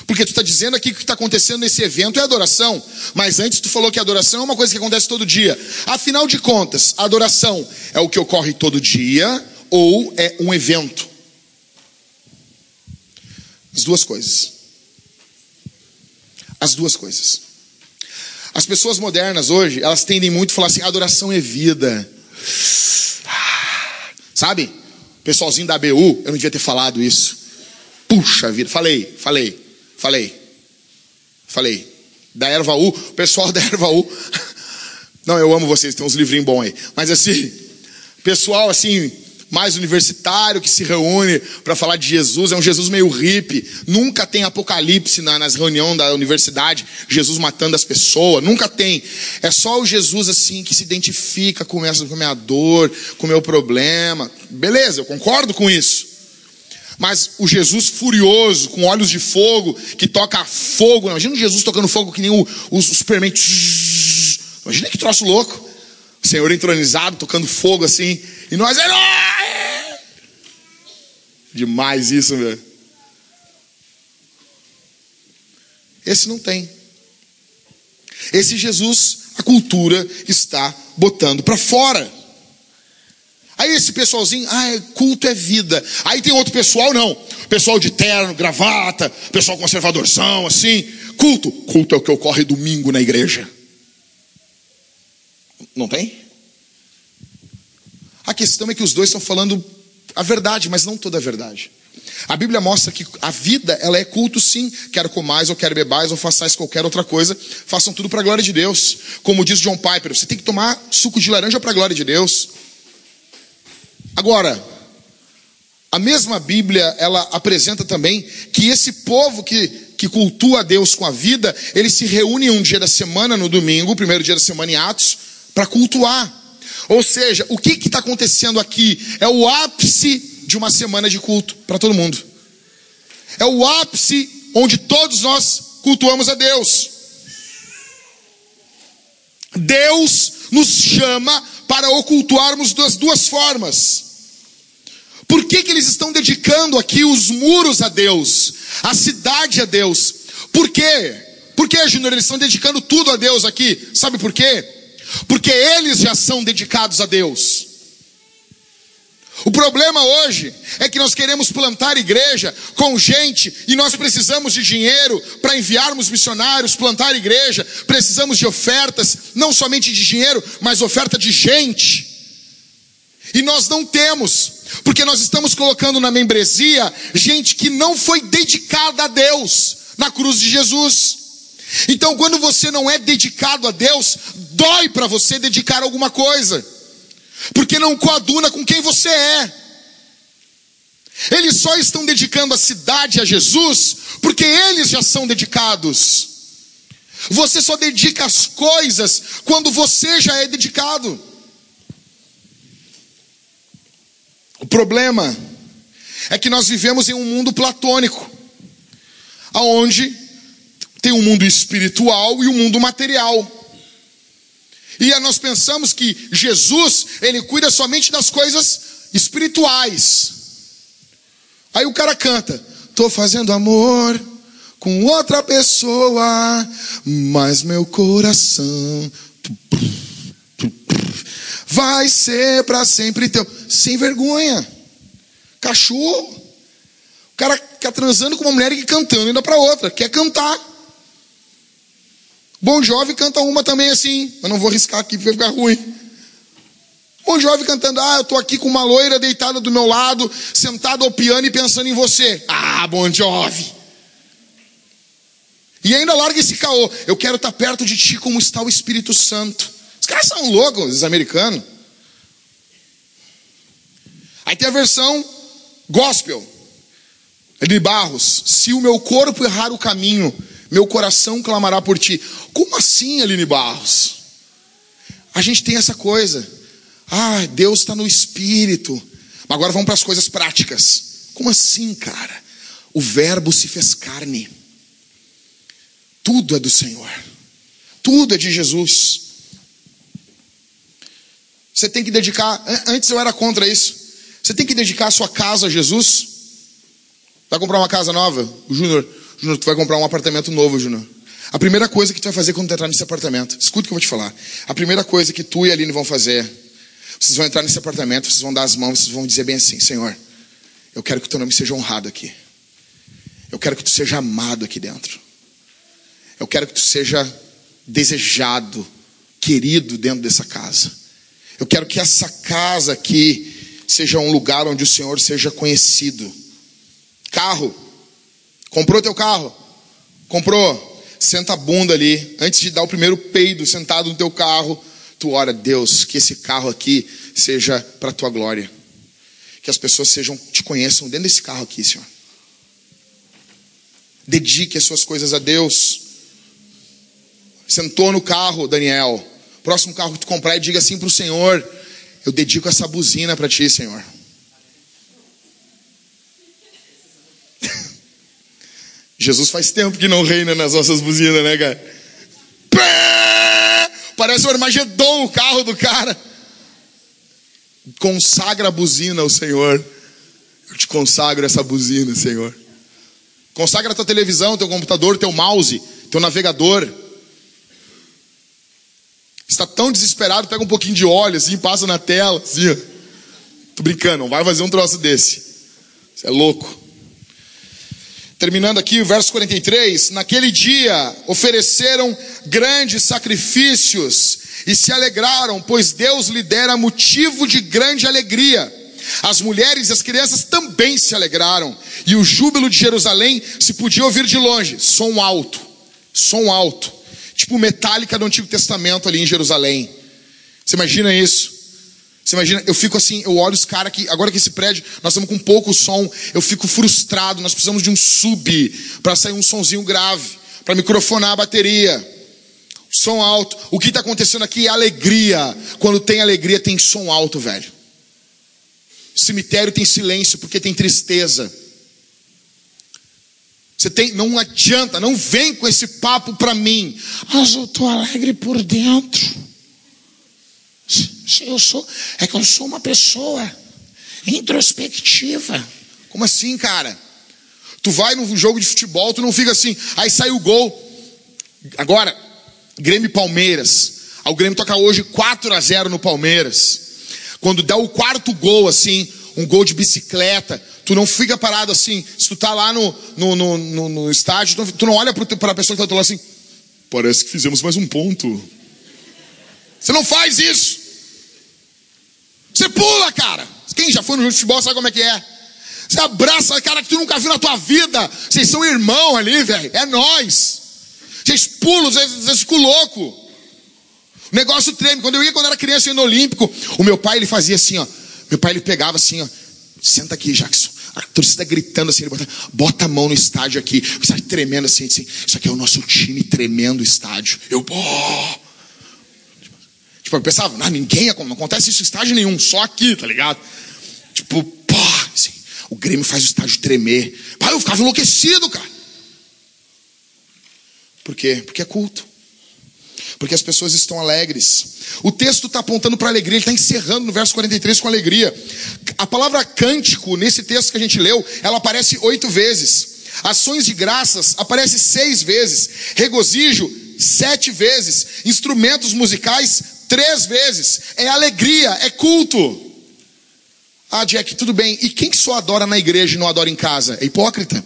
porque tu está dizendo aqui que o que está acontecendo nesse evento é adoração, mas antes tu falou que adoração é uma coisa que acontece todo dia. Afinal de contas, adoração é o que ocorre todo dia ou é um evento? As duas coisas. As duas coisas. As pessoas modernas hoje, elas tendem muito a falar assim: adoração é vida. Sabe? Pessoalzinho da ABU, eu não devia ter falado isso. Puxa vida, falei, falei, falei, falei. Da Erva U, o pessoal da Erva U. Não, eu amo vocês, tem uns livrinhos bons aí. Mas assim, pessoal assim, mais universitário que se reúne para falar de Jesus, é um Jesus meio hippie, nunca tem apocalipse na, nas reuniões da universidade, Jesus matando as pessoas, nunca tem. É só o Jesus assim que se identifica com, essa, com a minha dor, com o meu problema. Beleza, eu concordo com isso. Mas o Jesus furioso, com olhos de fogo, que toca fogo, imagina o Jesus tocando fogo que nem o, o, o Superman. Imagina que troço louco. O Senhor entronizado, tocando fogo assim. E nós, herói! Demais isso, meu. Esse não tem. Esse Jesus, a cultura está botando para fora. Aí esse pessoalzinho, ah, culto é vida. Aí tem outro pessoal, não. Pessoal de terno, gravata, pessoal conservadorzão, assim. Culto. Culto é o que ocorre domingo na igreja. Não tem? A questão é que os dois estão falando a verdade, mas não toda a verdade. A Bíblia mostra que a vida, ela é culto sim, quer comais ou quer bebais ou façais qualquer outra coisa, façam tudo para a glória de Deus. Como diz John Piper, você tem que tomar suco de laranja para a glória de Deus. Agora, a mesma Bíblia, ela apresenta também que esse povo que, que cultua a Deus com a vida, ele se reúne um dia da semana, no domingo, primeiro dia da semana em Atos, para cultuar. Ou seja, o que está acontecendo aqui é o ápice de uma semana de culto para todo mundo. É o ápice onde todos nós cultuamos a Deus. Deus nos chama para ocultuarmos das duas formas. Por que, que eles estão dedicando aqui os muros a Deus, a cidade a Deus? Por quê? Por que, Júnior, eles estão dedicando tudo a Deus aqui? Sabe por quê? Porque eles já são dedicados a Deus. O problema hoje é que nós queremos plantar igreja com gente e nós precisamos de dinheiro para enviarmos missionários, plantar igreja, precisamos de ofertas, não somente de dinheiro, mas oferta de gente. E nós não temos, porque nós estamos colocando na membresia gente que não foi dedicada a Deus na cruz de Jesus. Então, quando você não é dedicado a Deus, dói para você dedicar alguma coisa, porque não coaduna com quem você é. Eles só estão dedicando a cidade a Jesus porque eles já são dedicados. Você só dedica as coisas quando você já é dedicado. O problema é que nós vivemos em um mundo platônico aonde tem um mundo espiritual e um mundo material. E nós pensamos que Jesus, ele cuida somente das coisas espirituais. Aí o cara canta: "Tô fazendo amor com outra pessoa, mas meu coração vai ser para sempre teu". Sem vergonha. Cachorro. O cara fica transando com uma mulher e cantando ainda para outra, quer cantar. Bom Jovem canta uma também assim, eu não vou riscar aqui porque vai ficar ruim. Bom Jovem cantando, ah, eu tô aqui com uma loira deitada do meu lado, sentado ao piano e pensando em você. Ah, Bom Jovem. E ainda larga esse caô. Eu quero estar perto de ti como está o Espírito Santo. Os caras são loucos, os americanos. Aí tem a versão gospel. De Barros. Se o meu corpo errar o caminho, meu coração clamará por ti. Como assim, Aline Barros? A gente tem essa coisa. Ah, Deus está no espírito. Mas agora vamos para as coisas práticas. Como assim, cara? O Verbo se fez carne. Tudo é do Senhor. Tudo é de Jesus. Você tem que dedicar. Antes eu era contra isso. Você tem que dedicar a sua casa a Jesus. Vai comprar uma casa nova? Júnior Júnior, tu vai comprar um apartamento novo, Júnior. A primeira coisa que tu vai fazer quando tu entrar nesse apartamento, escuta o que eu vou te falar. A primeira coisa que tu e a Aline vão fazer, vocês vão entrar nesse apartamento, vocês vão dar as mãos, vocês vão dizer bem assim: Senhor, eu quero que o teu nome seja honrado aqui. Eu quero que tu seja amado aqui dentro. Eu quero que tu seja desejado, querido dentro dessa casa. Eu quero que essa casa aqui seja um lugar onde o Senhor seja conhecido. Carro, Comprou teu carro? Comprou? Senta a bunda ali, antes de dar o primeiro peido sentado no teu carro, tu ora, Deus, que esse carro aqui seja para a tua glória. Que as pessoas sejam, te conheçam dentro desse carro aqui, Senhor. Dedique as suas coisas a Deus. Sentou no carro, Daniel. Próximo carro que tu comprar diga assim para o Senhor: Eu dedico essa buzina para ti, Senhor. Jesus faz tempo que não reina nas nossas buzinas, né, cara? Parece o Armagedon o carro do cara. Consagra a buzina ao Senhor. Eu te consagro essa buzina, Senhor. Consagra a tua televisão, teu computador, teu mouse, teu navegador. Está tão desesperado, pega um pouquinho de óleo assim, passa na tela, assim. Tô brincando, não vai fazer um troço desse. Você é louco. Terminando aqui o verso 43, naquele dia ofereceram grandes sacrifícios e se alegraram, pois Deus lhe dera motivo de grande alegria. As mulheres e as crianças também se alegraram, e o júbilo de Jerusalém se podia ouvir de longe, som alto, som alto, tipo metálica do Antigo Testamento ali em Jerusalém. Você imagina isso? Você imagina, eu fico assim, eu olho os caras que, agora que esse prédio, nós estamos com pouco som, eu fico frustrado, nós precisamos de um sub para sair um sonzinho grave, para microfonar a bateria. Som alto. O que está acontecendo aqui é alegria. Quando tem alegria, tem som alto, velho. Cemitério tem silêncio porque tem tristeza. Você tem, não adianta, não vem com esse papo para mim. Mas eu estou alegre por dentro. Eu sou, é que eu sou uma pessoa introspectiva. Como assim, cara? Tu vai num jogo de futebol, tu não fica assim, aí sai o gol. Agora, Grêmio e Palmeiras. O Grêmio toca hoje 4 a 0 no Palmeiras. Quando dá o quarto gol, assim, um gol de bicicleta, tu não fica parado assim. Se tu tá lá no, no, no, no, no estádio, tu não, olha para a pessoa que tá lá assim, parece que fizemos mais um ponto. Você não faz isso. Você pula, cara. Quem já foi no jogo de futebol sabe como é que é. Você abraça cara que tu nunca viu na tua vida. Vocês são irmão ali, velho. É nós. Vocês pulam, vocês, ficam loucos. O negócio treme. Quando eu ia quando era criança ia no Olímpico, o meu pai ele fazia assim, ó. Meu pai ele pegava assim, ó. Senta aqui, Jackson. A torcida gritando assim, ele bota, bota a mão no estádio aqui. O estádio tremendo assim, assim. Isso aqui é o nosso time tremendo o estádio. Eu, pô. Tipo, eu pensava, não, ninguém, não acontece isso em estágio nenhum, só aqui, tá ligado? Tipo, pô, assim, o Grêmio faz o estádio tremer. Pai, eu ficava enlouquecido, cara. Por quê? Porque é culto. Porque as pessoas estão alegres. O texto está apontando para alegria, ele está encerrando no verso 43 com alegria. A palavra cântico, nesse texto que a gente leu, ela aparece oito vezes. Ações de graças aparece seis vezes. Regozijo, sete vezes. Instrumentos musicais, três vezes. É alegria, é culto. Ah, Jack, tudo bem. E quem só adora na igreja e não adora em casa? É hipócrita.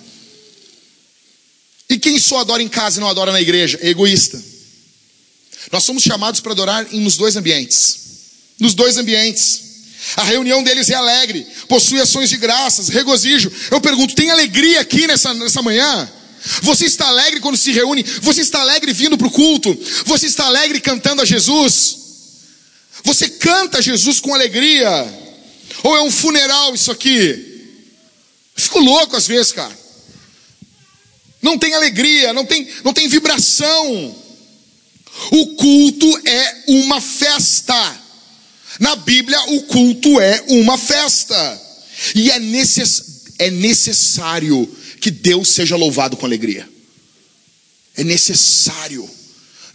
E quem só adora em casa e não adora na igreja? É egoísta. Nós somos chamados para adorar nos dois ambientes. Nos dois ambientes. A reunião deles é alegre, possui ações de graças, regozijo. Eu pergunto, tem alegria aqui nessa, nessa manhã? Você está alegre quando se reúne? Você está alegre vindo para o culto? Você está alegre cantando a Jesus? Você canta Jesus com alegria? Ou é um funeral isso aqui? Eu fico louco às vezes, cara. Não tem alegria, não tem, não tem vibração. O culto é uma festa. Na Bíblia, o culto é uma festa. E é, necess, é necessário que Deus seja louvado com alegria. É necessário.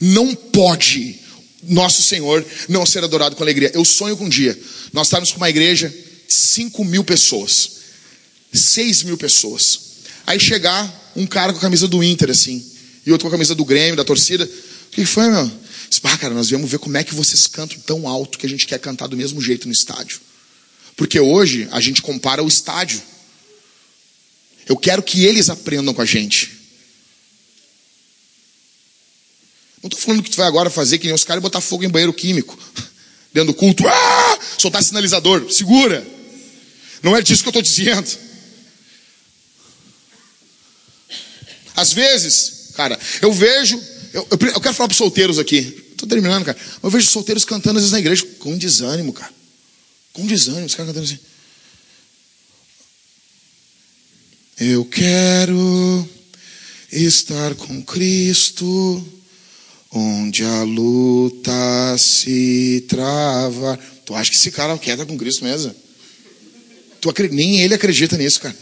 Não pode nosso Senhor não ser adorado com alegria. Eu sonho com um dia nós estarmos com uma igreja, 5 mil pessoas, 6 mil pessoas. Aí chegar um cara com a camisa do Inter, assim, e outro com a camisa do Grêmio, da torcida. O que foi, meu? Ah, cara, nós viemos ver como é que vocês cantam tão alto que a gente quer cantar do mesmo jeito no estádio. Porque hoje a gente compara o estádio. Eu quero que eles aprendam com a gente. Não estou falando que tu vai agora fazer que nem os caras botar fogo em banheiro químico. Dentro do culto. Ah! Soltar sinalizador. Segura. Não é disso que eu estou dizendo. Às vezes, cara, eu vejo. Eu, eu, eu quero falar para os solteiros aqui. Estou terminando, cara. Eu vejo solteiros cantando às vezes na igreja com desânimo, cara. Com desânimo. Os caras cantando assim. Eu quero estar com Cristo, onde a luta se trava. Tu acha que esse cara quer estar com Cristo mesmo? Tu, nem ele acredita nisso, cara.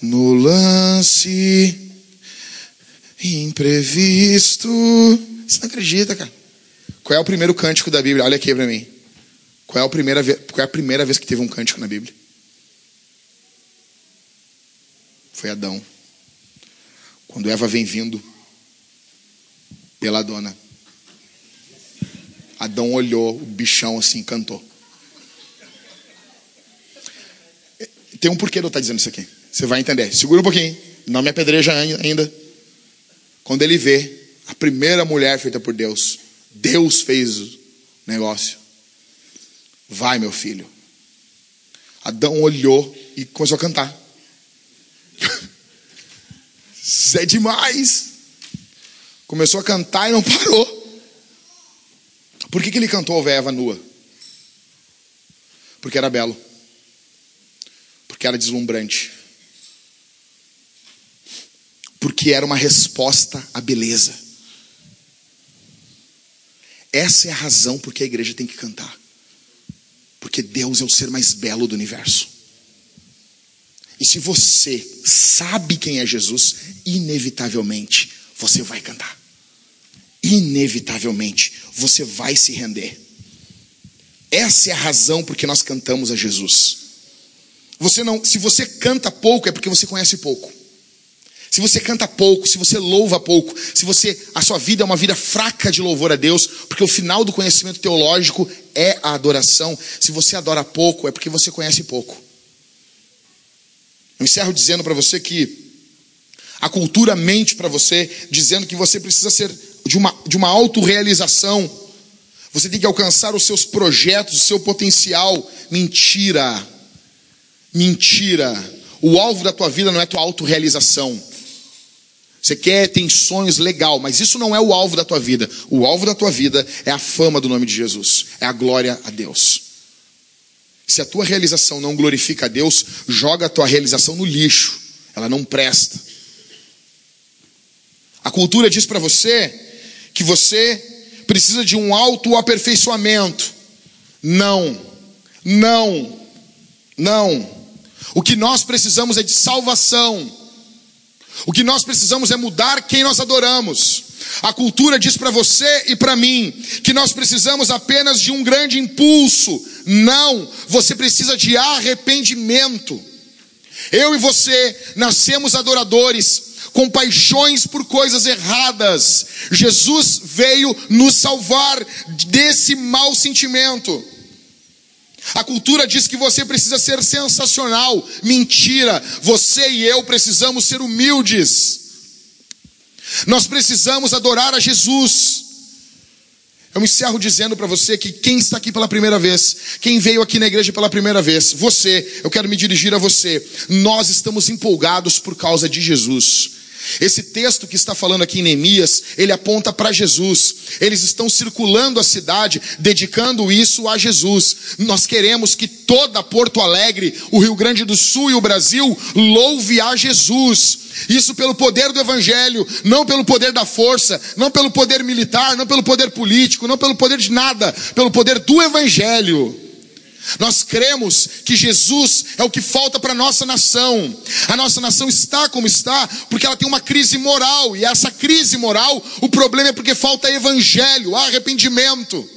No lance imprevisto. Você não acredita, cara. Qual é o primeiro cântico da Bíblia? Olha aqui para mim. Qual é, a primeira qual é a primeira vez que teve um cântico na Bíblia? Foi Adão. Quando Eva vem vindo pela dona. Adão olhou, o bichão assim, cantou. Tem um porquê de eu estar dizendo isso aqui. Você vai entender. Segura um pouquinho. Não me apedreja ainda. Quando ele vê a primeira mulher feita por Deus, Deus fez o negócio. Vai, meu filho. Adão olhou e começou a cantar. Isso é demais. Começou a cantar e não parou. Por que, que ele cantou a Eva nua? Porque era belo. Porque era deslumbrante porque era uma resposta à beleza. Essa é a razão porque a igreja tem que cantar. Porque Deus é o ser mais belo do universo. E se você sabe quem é Jesus, inevitavelmente você vai cantar. Inevitavelmente você vai se render. Essa é a razão porque nós cantamos a Jesus. Você não, se você canta pouco é porque você conhece pouco. Se você canta pouco, se você louva pouco, se você a sua vida é uma vida fraca de louvor a Deus, porque o final do conhecimento teológico é a adoração. Se você adora pouco, é porque você conhece pouco. Eu encerro dizendo para você que a cultura mente para você, dizendo que você precisa ser de uma, de uma autorrealização. Você tem que alcançar os seus projetos, o seu potencial. Mentira. Mentira. O alvo da tua vida não é tua autorrealização. Você quer, tem sonhos, legal, mas isso não é o alvo da tua vida. O alvo da tua vida é a fama do nome de Jesus, é a glória a Deus. Se a tua realização não glorifica a Deus, joga a tua realização no lixo, ela não presta. A cultura diz para você que você precisa de um autoaperfeiçoamento. Não, não, não. O que nós precisamos é de salvação. O que nós precisamos é mudar quem nós adoramos. A cultura diz para você e para mim que nós precisamos apenas de um grande impulso. Não, você precisa de arrependimento. Eu e você nascemos adoradores, com paixões por coisas erradas. Jesus veio nos salvar desse mau sentimento. A cultura diz que você precisa ser sensacional. Mentira. Você e eu precisamos ser humildes. Nós precisamos adorar a Jesus. Eu me encerro dizendo para você que quem está aqui pela primeira vez, quem veio aqui na igreja pela primeira vez, você, eu quero me dirigir a você. Nós estamos empolgados por causa de Jesus. Esse texto que está falando aqui em Neemias, ele aponta para Jesus. Eles estão circulando a cidade, dedicando isso a Jesus. Nós queremos que toda Porto Alegre, o Rio Grande do Sul e o Brasil louve a Jesus. Isso pelo poder do Evangelho, não pelo poder da força, não pelo poder militar, não pelo poder político, não pelo poder de nada, pelo poder do Evangelho. Nós cremos que Jesus é o que falta para a nossa nação. A nossa nação está como está porque ela tem uma crise moral, e essa crise moral, o problema é porque falta evangelho, arrependimento.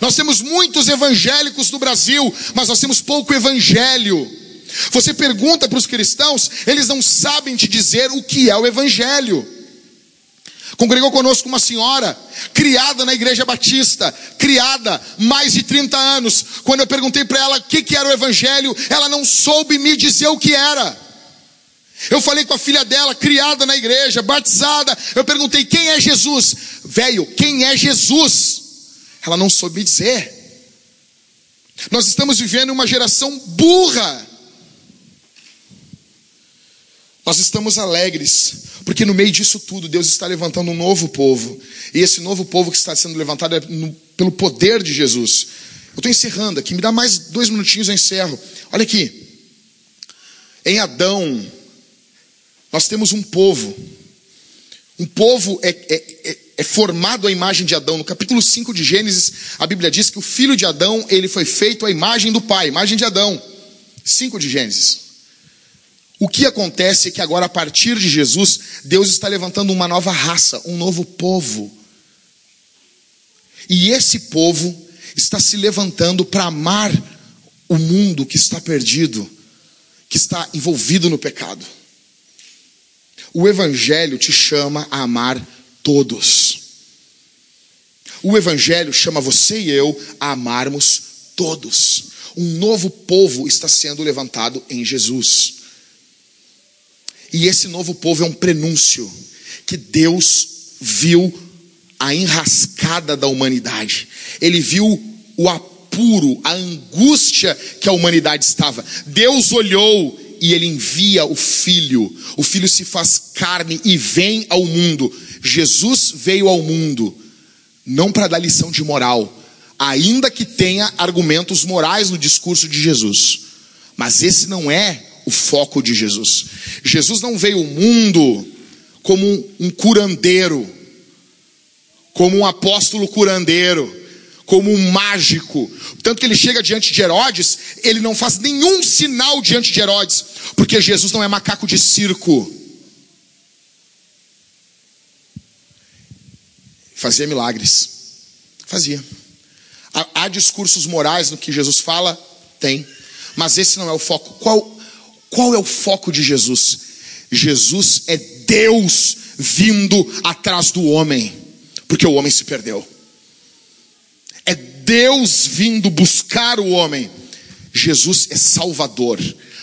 Nós temos muitos evangélicos no Brasil, mas nós temos pouco evangelho. Você pergunta para os cristãos, eles não sabem te dizer o que é o evangelho. Congregou conosco uma senhora, criada na igreja batista, criada mais de 30 anos. Quando eu perguntei para ela o que, que era o evangelho, ela não soube me dizer o que era. Eu falei com a filha dela, criada na igreja, batizada. Eu perguntei quem é Jesus? Velho, quem é Jesus? Ela não soube dizer. Nós estamos vivendo uma geração burra. Nós estamos alegres, porque no meio disso tudo, Deus está levantando um novo povo. E esse novo povo que está sendo levantado é no, pelo poder de Jesus. Eu estou encerrando aqui, me dá mais dois minutinhos, eu encerro. Olha aqui. Em Adão, nós temos um povo. Um povo é, é, é, é formado à imagem de Adão. No capítulo 5 de Gênesis, a Bíblia diz que o filho de Adão, ele foi feito à imagem do pai, imagem de Adão. 5 de Gênesis. O que acontece é que agora, a partir de Jesus, Deus está levantando uma nova raça, um novo povo. E esse povo está se levantando para amar o mundo que está perdido, que está envolvido no pecado. O Evangelho te chama a amar todos. O Evangelho chama você e eu a amarmos todos. Um novo povo está sendo levantado em Jesus. E esse novo povo é um prenúncio que Deus viu a enrascada da humanidade. Ele viu o apuro, a angústia que a humanidade estava. Deus olhou e ele envia o filho. O filho se faz carne e vem ao mundo. Jesus veio ao mundo não para dar lição de moral, ainda que tenha argumentos morais no discurso de Jesus. Mas esse não é o foco de Jesus. Jesus não veio ao mundo como um curandeiro, como um apóstolo curandeiro, como um mágico. Tanto que ele chega diante de Herodes, ele não faz nenhum sinal diante de Herodes, porque Jesus não é macaco de circo. Fazia milagres. Fazia. Há, discursos morais no que Jesus fala? Tem. Mas esse não é o foco. Qual qual é o foco de Jesus? Jesus é Deus vindo atrás do homem, porque o homem se perdeu. É Deus vindo buscar o homem. Jesus é Salvador.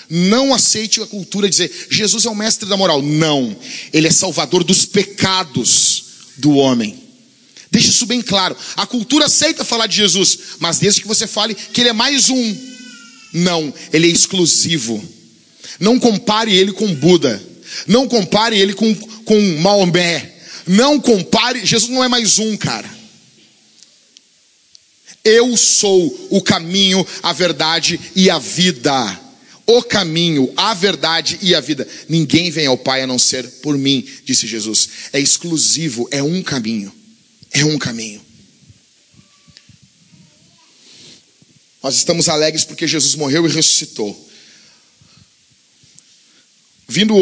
Não aceite a cultura dizer Jesus é o mestre da moral. Não, ele é Salvador dos pecados do homem. Deixe isso bem claro. A cultura aceita falar de Jesus, mas desde que você fale que ele é mais um. Não, ele é exclusivo. Não compare ele com Buda. Não compare ele com, com Maomé. Não compare. Jesus não é mais um, cara. Eu sou o caminho, a verdade e a vida. O caminho, a verdade e a vida. Ninguém vem ao Pai a não ser por mim, disse Jesus. É exclusivo, é um caminho. É um caminho. Nós estamos alegres porque Jesus morreu e ressuscitou. Vindo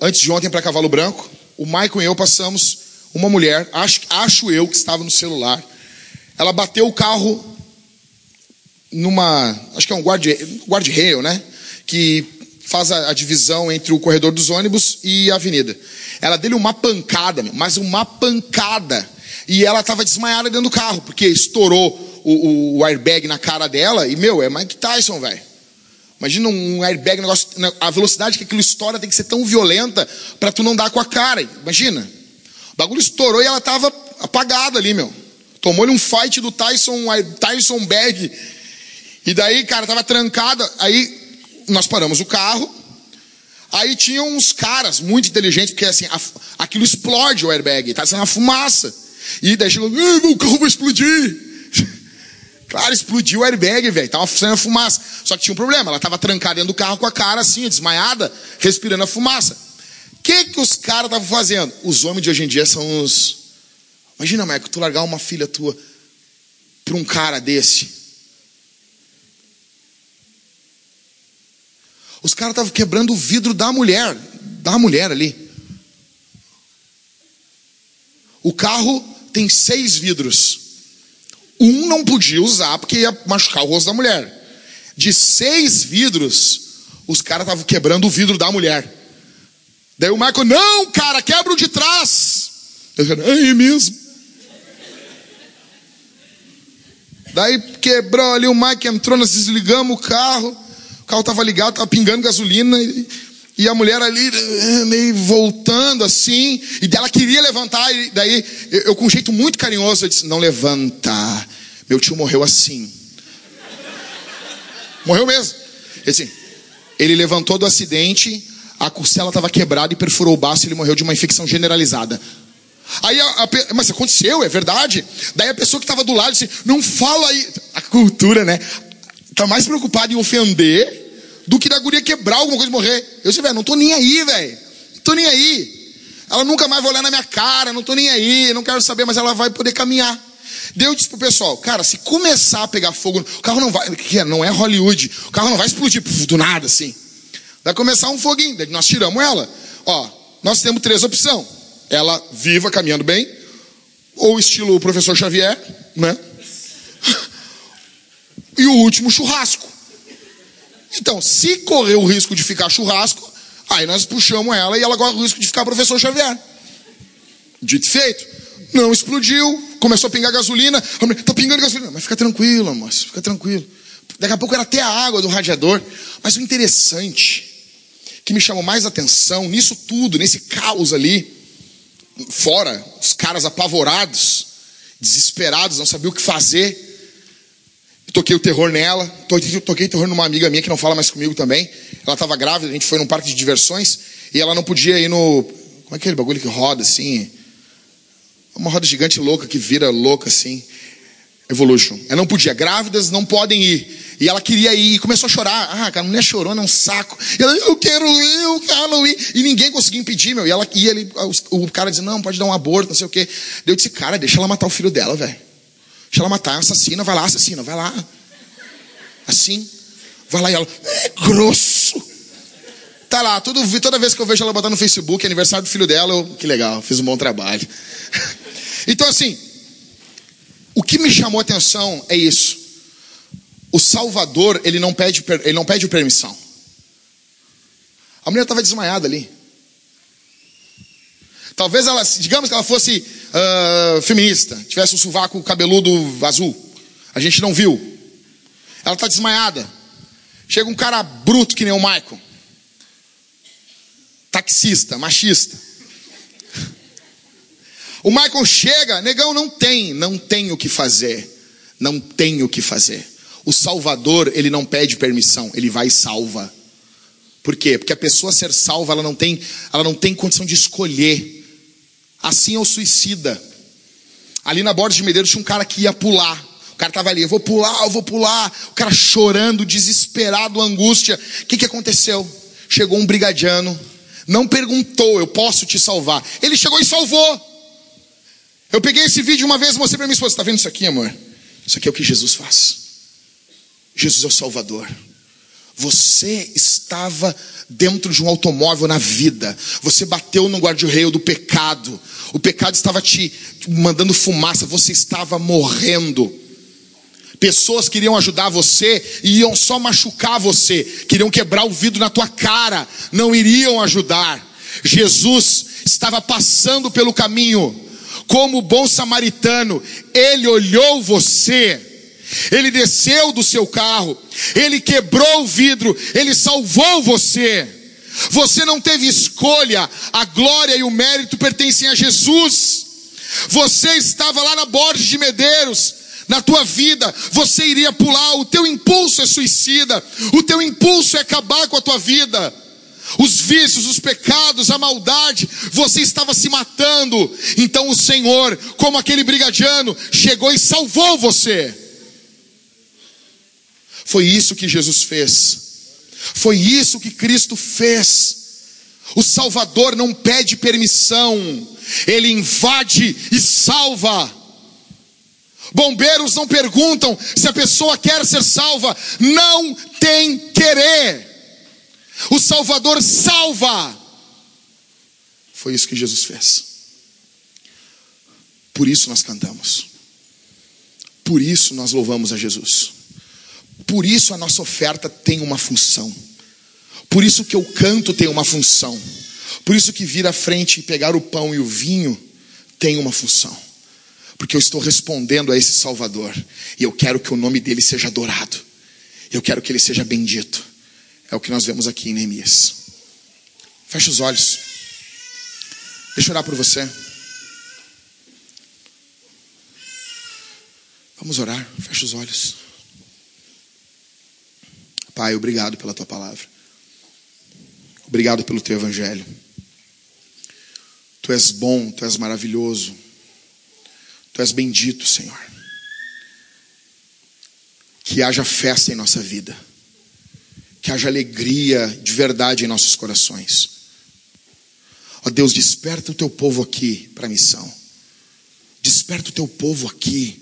antes de ontem para Cavalo Branco, o Maicon e eu passamos uma mulher, acho, acho eu que estava no celular, ela bateu o carro numa, acho que é um guarda-rail, guarda né? Que faz a, a, divisão entre o corredor dos ônibus e a avenida. Ela deu uma pancada, mas uma pancada. E ela estava desmaiada dentro do carro, porque estourou o, o, airbag na cara dela. E, meu, é Mike Tyson, velho. Imagina um airbag, um negócio, né, a velocidade que aquilo estoura tem que ser tão violenta para tu não dar com a cara. Imagina. O bagulho estourou e ela estava apagada ali, meu. Tomou-lhe um fight do Tyson, Tyson Bag. E daí, cara, tava trancada. Aí nós paramos o carro. Aí tinha uns caras muito inteligentes, porque assim, a, aquilo explode o airbag, tá sendo uma fumaça. E daí chegou, o carro vai explodir. Claro, explodiu o airbag, velho. Tava saindo fumaça. Só que tinha um problema. Ela tava trancada dentro do carro com a cara assim, desmaiada, respirando a fumaça. O que, que os caras estavam fazendo? Os homens de hoje em dia são os. Imagina, Marco, tu largar uma filha tua para um cara desse. Os caras estavam quebrando o vidro da mulher, da mulher ali. O carro tem seis vidros. Um não podia usar porque ia machucar o rosto da mulher. De seis vidros, os caras estavam quebrando o vidro da mulher. Daí o Michael, não, cara, quebra o de trás. Eu falei, é mesmo. Daí quebrou ali, o Mike entrou, nós desligamos o carro. O carro estava ligado, estava pingando gasolina. E, e, a mulher ali, eh, meio voltando assim. E dela queria levantar. E daí, eu, eu com um jeito muito carinhoso, eu disse: Não levanta. Meu tio morreu assim. Morreu mesmo. Assim, ele levantou do acidente, a costela estava quebrada e perfurou o baço ele morreu de uma infecção generalizada. Aí, a, a, mas aconteceu, é verdade. Daí a pessoa que estava do lado disse: Não fala aí. A cultura, né? Tá mais preocupada em ofender do que da guria quebrar alguma coisa e morrer. Eu disse: Velho, não tô nem aí, velho. Tô nem aí. Ela nunca mais vai olhar na minha cara, não tô nem aí, não quero saber, mas ela vai poder caminhar. Deus disse pro pessoal, cara, se começar a pegar fogo, o carro não vai, que não é Hollywood, o carro não vai explodir do nada assim. Vai começar um foguinho, nós tiramos ela. Ó, nós temos três opções. Ela viva, caminhando bem, ou estilo professor Xavier, né? E o último, churrasco. Então, se correr o risco de ficar churrasco, aí nós puxamos ela e ela corre o risco de ficar professor Xavier. Dito feito. Não explodiu, começou a pingar gasolina. Tá pingando gasolina. Mas fica tranquilo, moço, fica tranquilo. Daqui a pouco era até a água do radiador. Mas o interessante, que me chamou mais atenção nisso tudo, nesse caos ali, fora, os caras apavorados, desesperados, não sabiam o que fazer. Toquei o terror nela, toquei, terror numa amiga minha que não fala mais comigo também. Ela estava grávida, a gente foi num parque de diversões e ela não podia ir no. Como é aquele bagulho que roda assim? Uma roda gigante louca que vira louca assim. Evolution. Ela não podia. Grávidas não podem ir. E ela queria ir e começou a chorar. Ah, cara, a mulher chorou, é um saco. E ela, eu quero ir, eu quero ir. E ninguém conseguia impedir, meu. E ela e ele, o cara dizia, não, pode dar um aborto, não sei o quê. Eu disse, cara, deixa ela matar o filho dela, velho. Deixa ela matar, assassina, vai lá, assassina, vai lá. Assim. Vai lá e ela, é grosso. Tá lá, toda vez que eu vejo ela botar no Facebook, aniversário do filho dela, eu, que legal, fiz um bom trabalho. Então, assim, o que me chamou a atenção é isso. O Salvador, ele não pede, ele não pede permissão. A mulher estava desmaiada ali. Talvez ela, digamos que ela fosse uh, feminista, tivesse um sovaco cabeludo azul. A gente não viu. Ela está desmaiada. Chega um cara bruto que nem o Michael. Taxista, machista. O Michael chega, negão não tem, não tem o que fazer. Não tem o que fazer. O Salvador, ele não pede permissão, ele vai e salva. Por quê? Porque a pessoa ser salva, ela não tem, ela não tem condição de escolher. Assim é o suicida. Ali na borda de Medeiros tinha um cara que ia pular. O cara estava ali, eu vou pular, eu vou pular. O cara chorando, desesperado, angústia. O que, que aconteceu? Chegou um brigadiano, não perguntou, eu posso te salvar. Ele chegou e salvou. Eu peguei esse vídeo uma vez e mostrei para minha esposa: está vendo isso aqui, amor? Isso aqui é o que Jesus faz. Jesus é o Salvador. Você estava dentro de um automóvel na vida. Você bateu no guarda-reio do pecado. O pecado estava te mandando fumaça. Você estava morrendo. Pessoas queriam ajudar você e iam só machucar você. Queriam quebrar o vidro na tua cara. Não iriam ajudar. Jesus estava passando pelo caminho. Como bom samaritano, ele olhou você ele desceu do seu carro, ele quebrou o vidro, ele salvou você. Você não teve escolha, a glória e o mérito pertencem a Jesus. Você estava lá na borda de Medeiros, na tua vida, você iria pular, o teu impulso é suicida, o teu impulso é acabar com a tua vida. Os vícios, os pecados, a maldade, você estava se matando. Então o Senhor, como aquele brigadiano, chegou e salvou você. Foi isso que Jesus fez. Foi isso que Cristo fez. O Salvador não pede permissão, ele invade e salva. Bombeiros não perguntam se a pessoa quer ser salva, não tem querer. O Salvador salva. Foi isso que Jesus fez. Por isso nós cantamos. Por isso nós louvamos a Jesus. Por isso a nossa oferta tem uma função. Por isso que eu canto tem uma função. Por isso que vir à frente e pegar o pão e o vinho tem uma função. Porque eu estou respondendo a esse Salvador. E eu quero que o nome dele seja adorado. Eu quero que ele seja bendito. É o que nós vemos aqui em Neemias. Feche os olhos. Deixa eu orar por você. Vamos orar. Feche os olhos. Pai, obrigado pela tua palavra. Obrigado pelo teu evangelho. Tu és bom, tu és maravilhoso. Tu és bendito, Senhor. Que haja festa em nossa vida. Que haja alegria de verdade em nossos corações. Ó Deus, desperta o teu povo aqui para a missão. Desperta o teu povo aqui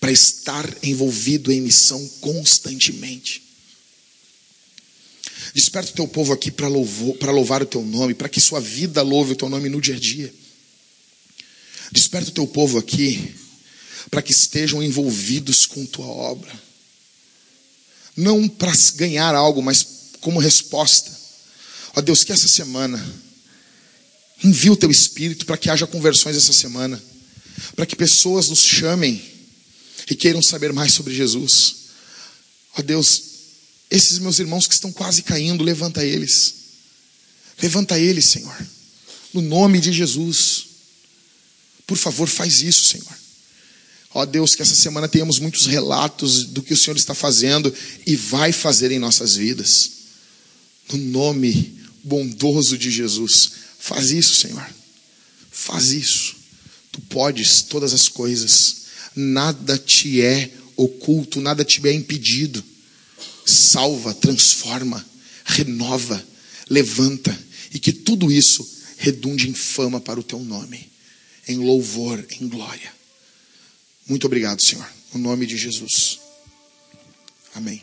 para estar envolvido em missão constantemente. Desperta o teu povo aqui para louvar o teu nome, para que sua vida louve o teu nome no dia a dia. Desperta o teu povo aqui para que estejam envolvidos com tua obra. Não para ganhar algo, mas como resposta. Ó Deus, que essa semana envie o teu espírito para que haja conversões essa semana, para que pessoas nos chamem e queiram saber mais sobre Jesus. Ó Deus, esses meus irmãos que estão quase caindo, levanta eles. Levanta eles, Senhor. No nome de Jesus. Por favor, faz isso, Senhor. Ó Deus, que essa semana tenhamos muitos relatos do que o Senhor está fazendo e vai fazer em nossas vidas. No nome bondoso de Jesus. Faz isso, Senhor. Faz isso. Tu podes todas as coisas nada te é oculto, nada te é impedido. Salva, transforma, renova, levanta, e que tudo isso redunde em fama para o teu nome, em louvor, em glória. Muito obrigado, Senhor, no nome de Jesus. Amém.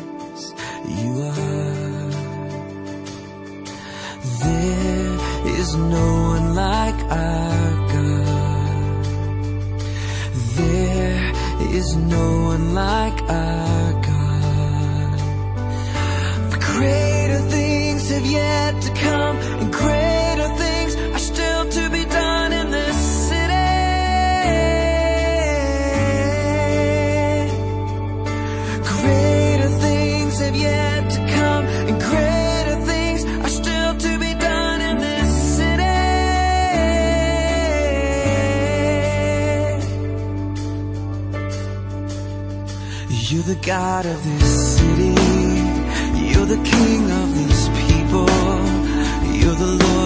No one like our God. The greater things have yet god of this city. You're the king of these people. You're the Lord.